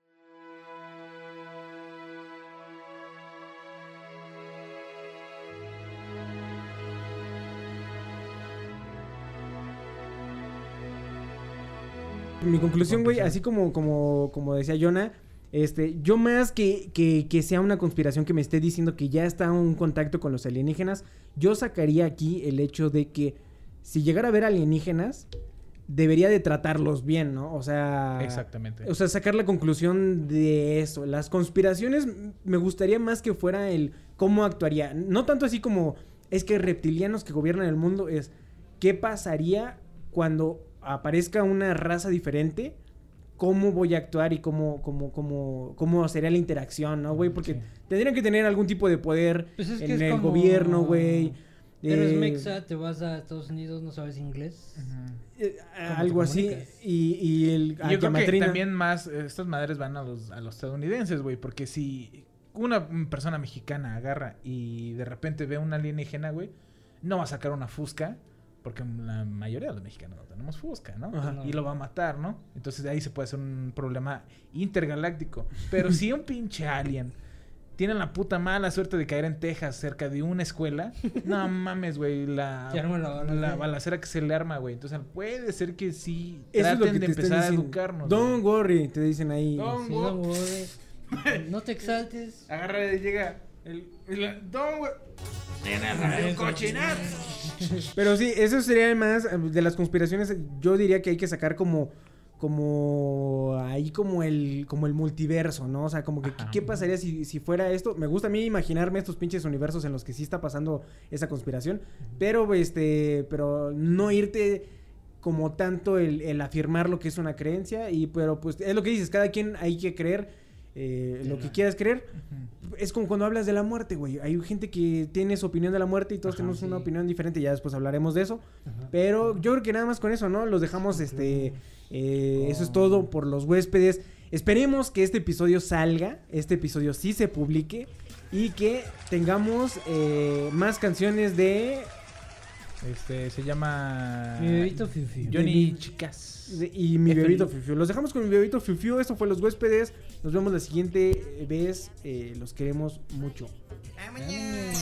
Mi conclusión, güey, así como, como, como decía Jonah, este, yo más que, que, que sea una conspiración que me esté diciendo que ya está un contacto con los alienígenas, yo sacaría aquí el hecho de que si llegara a ver alienígenas, debería de tratarlos bien, ¿no? O sea... Exactamente. O sea, sacar la conclusión de eso. Las conspiraciones me gustaría más que fuera el cómo actuaría. No tanto así como es que reptilianos que gobiernan el mundo, es qué pasaría cuando aparezca una raza diferente, cómo voy a actuar y cómo, cómo, cómo, cómo sería la interacción, ¿no, güey? Porque Sí. tendrían que tener algún tipo de poder Pues es que en es el como- gobierno, güey. Eres Eh, mexa, te vas a Estados Unidos, no sabes inglés. Eh, ¿Cómo te algo así. Y, y el Y a Yo creo que también más eh, estas madres van a los, a los estadounidenses, güey, porque si una persona mexicana agarra y de repente ve un alienígena, güey, no va a sacar una fusca, porque la mayoría de los mexicanos no tenemos fusca, ¿no? Ajá. Y lo va a matar, ¿no? Entonces de ahí se puede hacer un problema intergaláctico. Pero <laughs> si un pinche alien tiene la puta mala suerte de caer en Texas cerca de una escuela, no <laughs> mames, güey, la, la balacera. que se le arma, güey. Entonces puede ser que sí Eso es lo traten que de empezar a educarnos. Don't worry, te dicen ahí. Don't Sí, wo- no, güey. <laughs> No te exaltes. Agarra y llega el, <laughs> Pero sí, eso sería más eh, de las conspiraciones. Yo diría que hay que sacar como como ahí como el como el multiverso, ¿no? O sea, como que Ajá. qué pasaría si, si fuera esto. Me gusta a mí imaginarme estos pinches universos en los que sí está pasando esa conspiración, pero este pero no irte como tanto el, el afirmar lo que es una creencia y pero pues es lo que dices, cada quien hay que creer eh, lo que quieras creer. Es como cuando hablas de la muerte, güey. Hay gente que tiene su opinión de la muerte y todos Ajá, tenemos una opinión diferente. Ya después hablaremos de eso. Ajá. Pero yo creo que nada más con eso, ¿no? Los dejamos, este... eh, Eso es todo por los huéspedes. Esperemos que este episodio salga. Este episodio sí se publique. Y que tengamos eh, más canciones de... Este se llama Mi bebito Fiu Fiu. Johnny Chicas. y mi bebito Fiu Los dejamos con mi bebito Fiu Fiu. Esto fue Los Huéspedes. Nos vemos la siguiente vez. Eh, los queremos mucho. Amaña.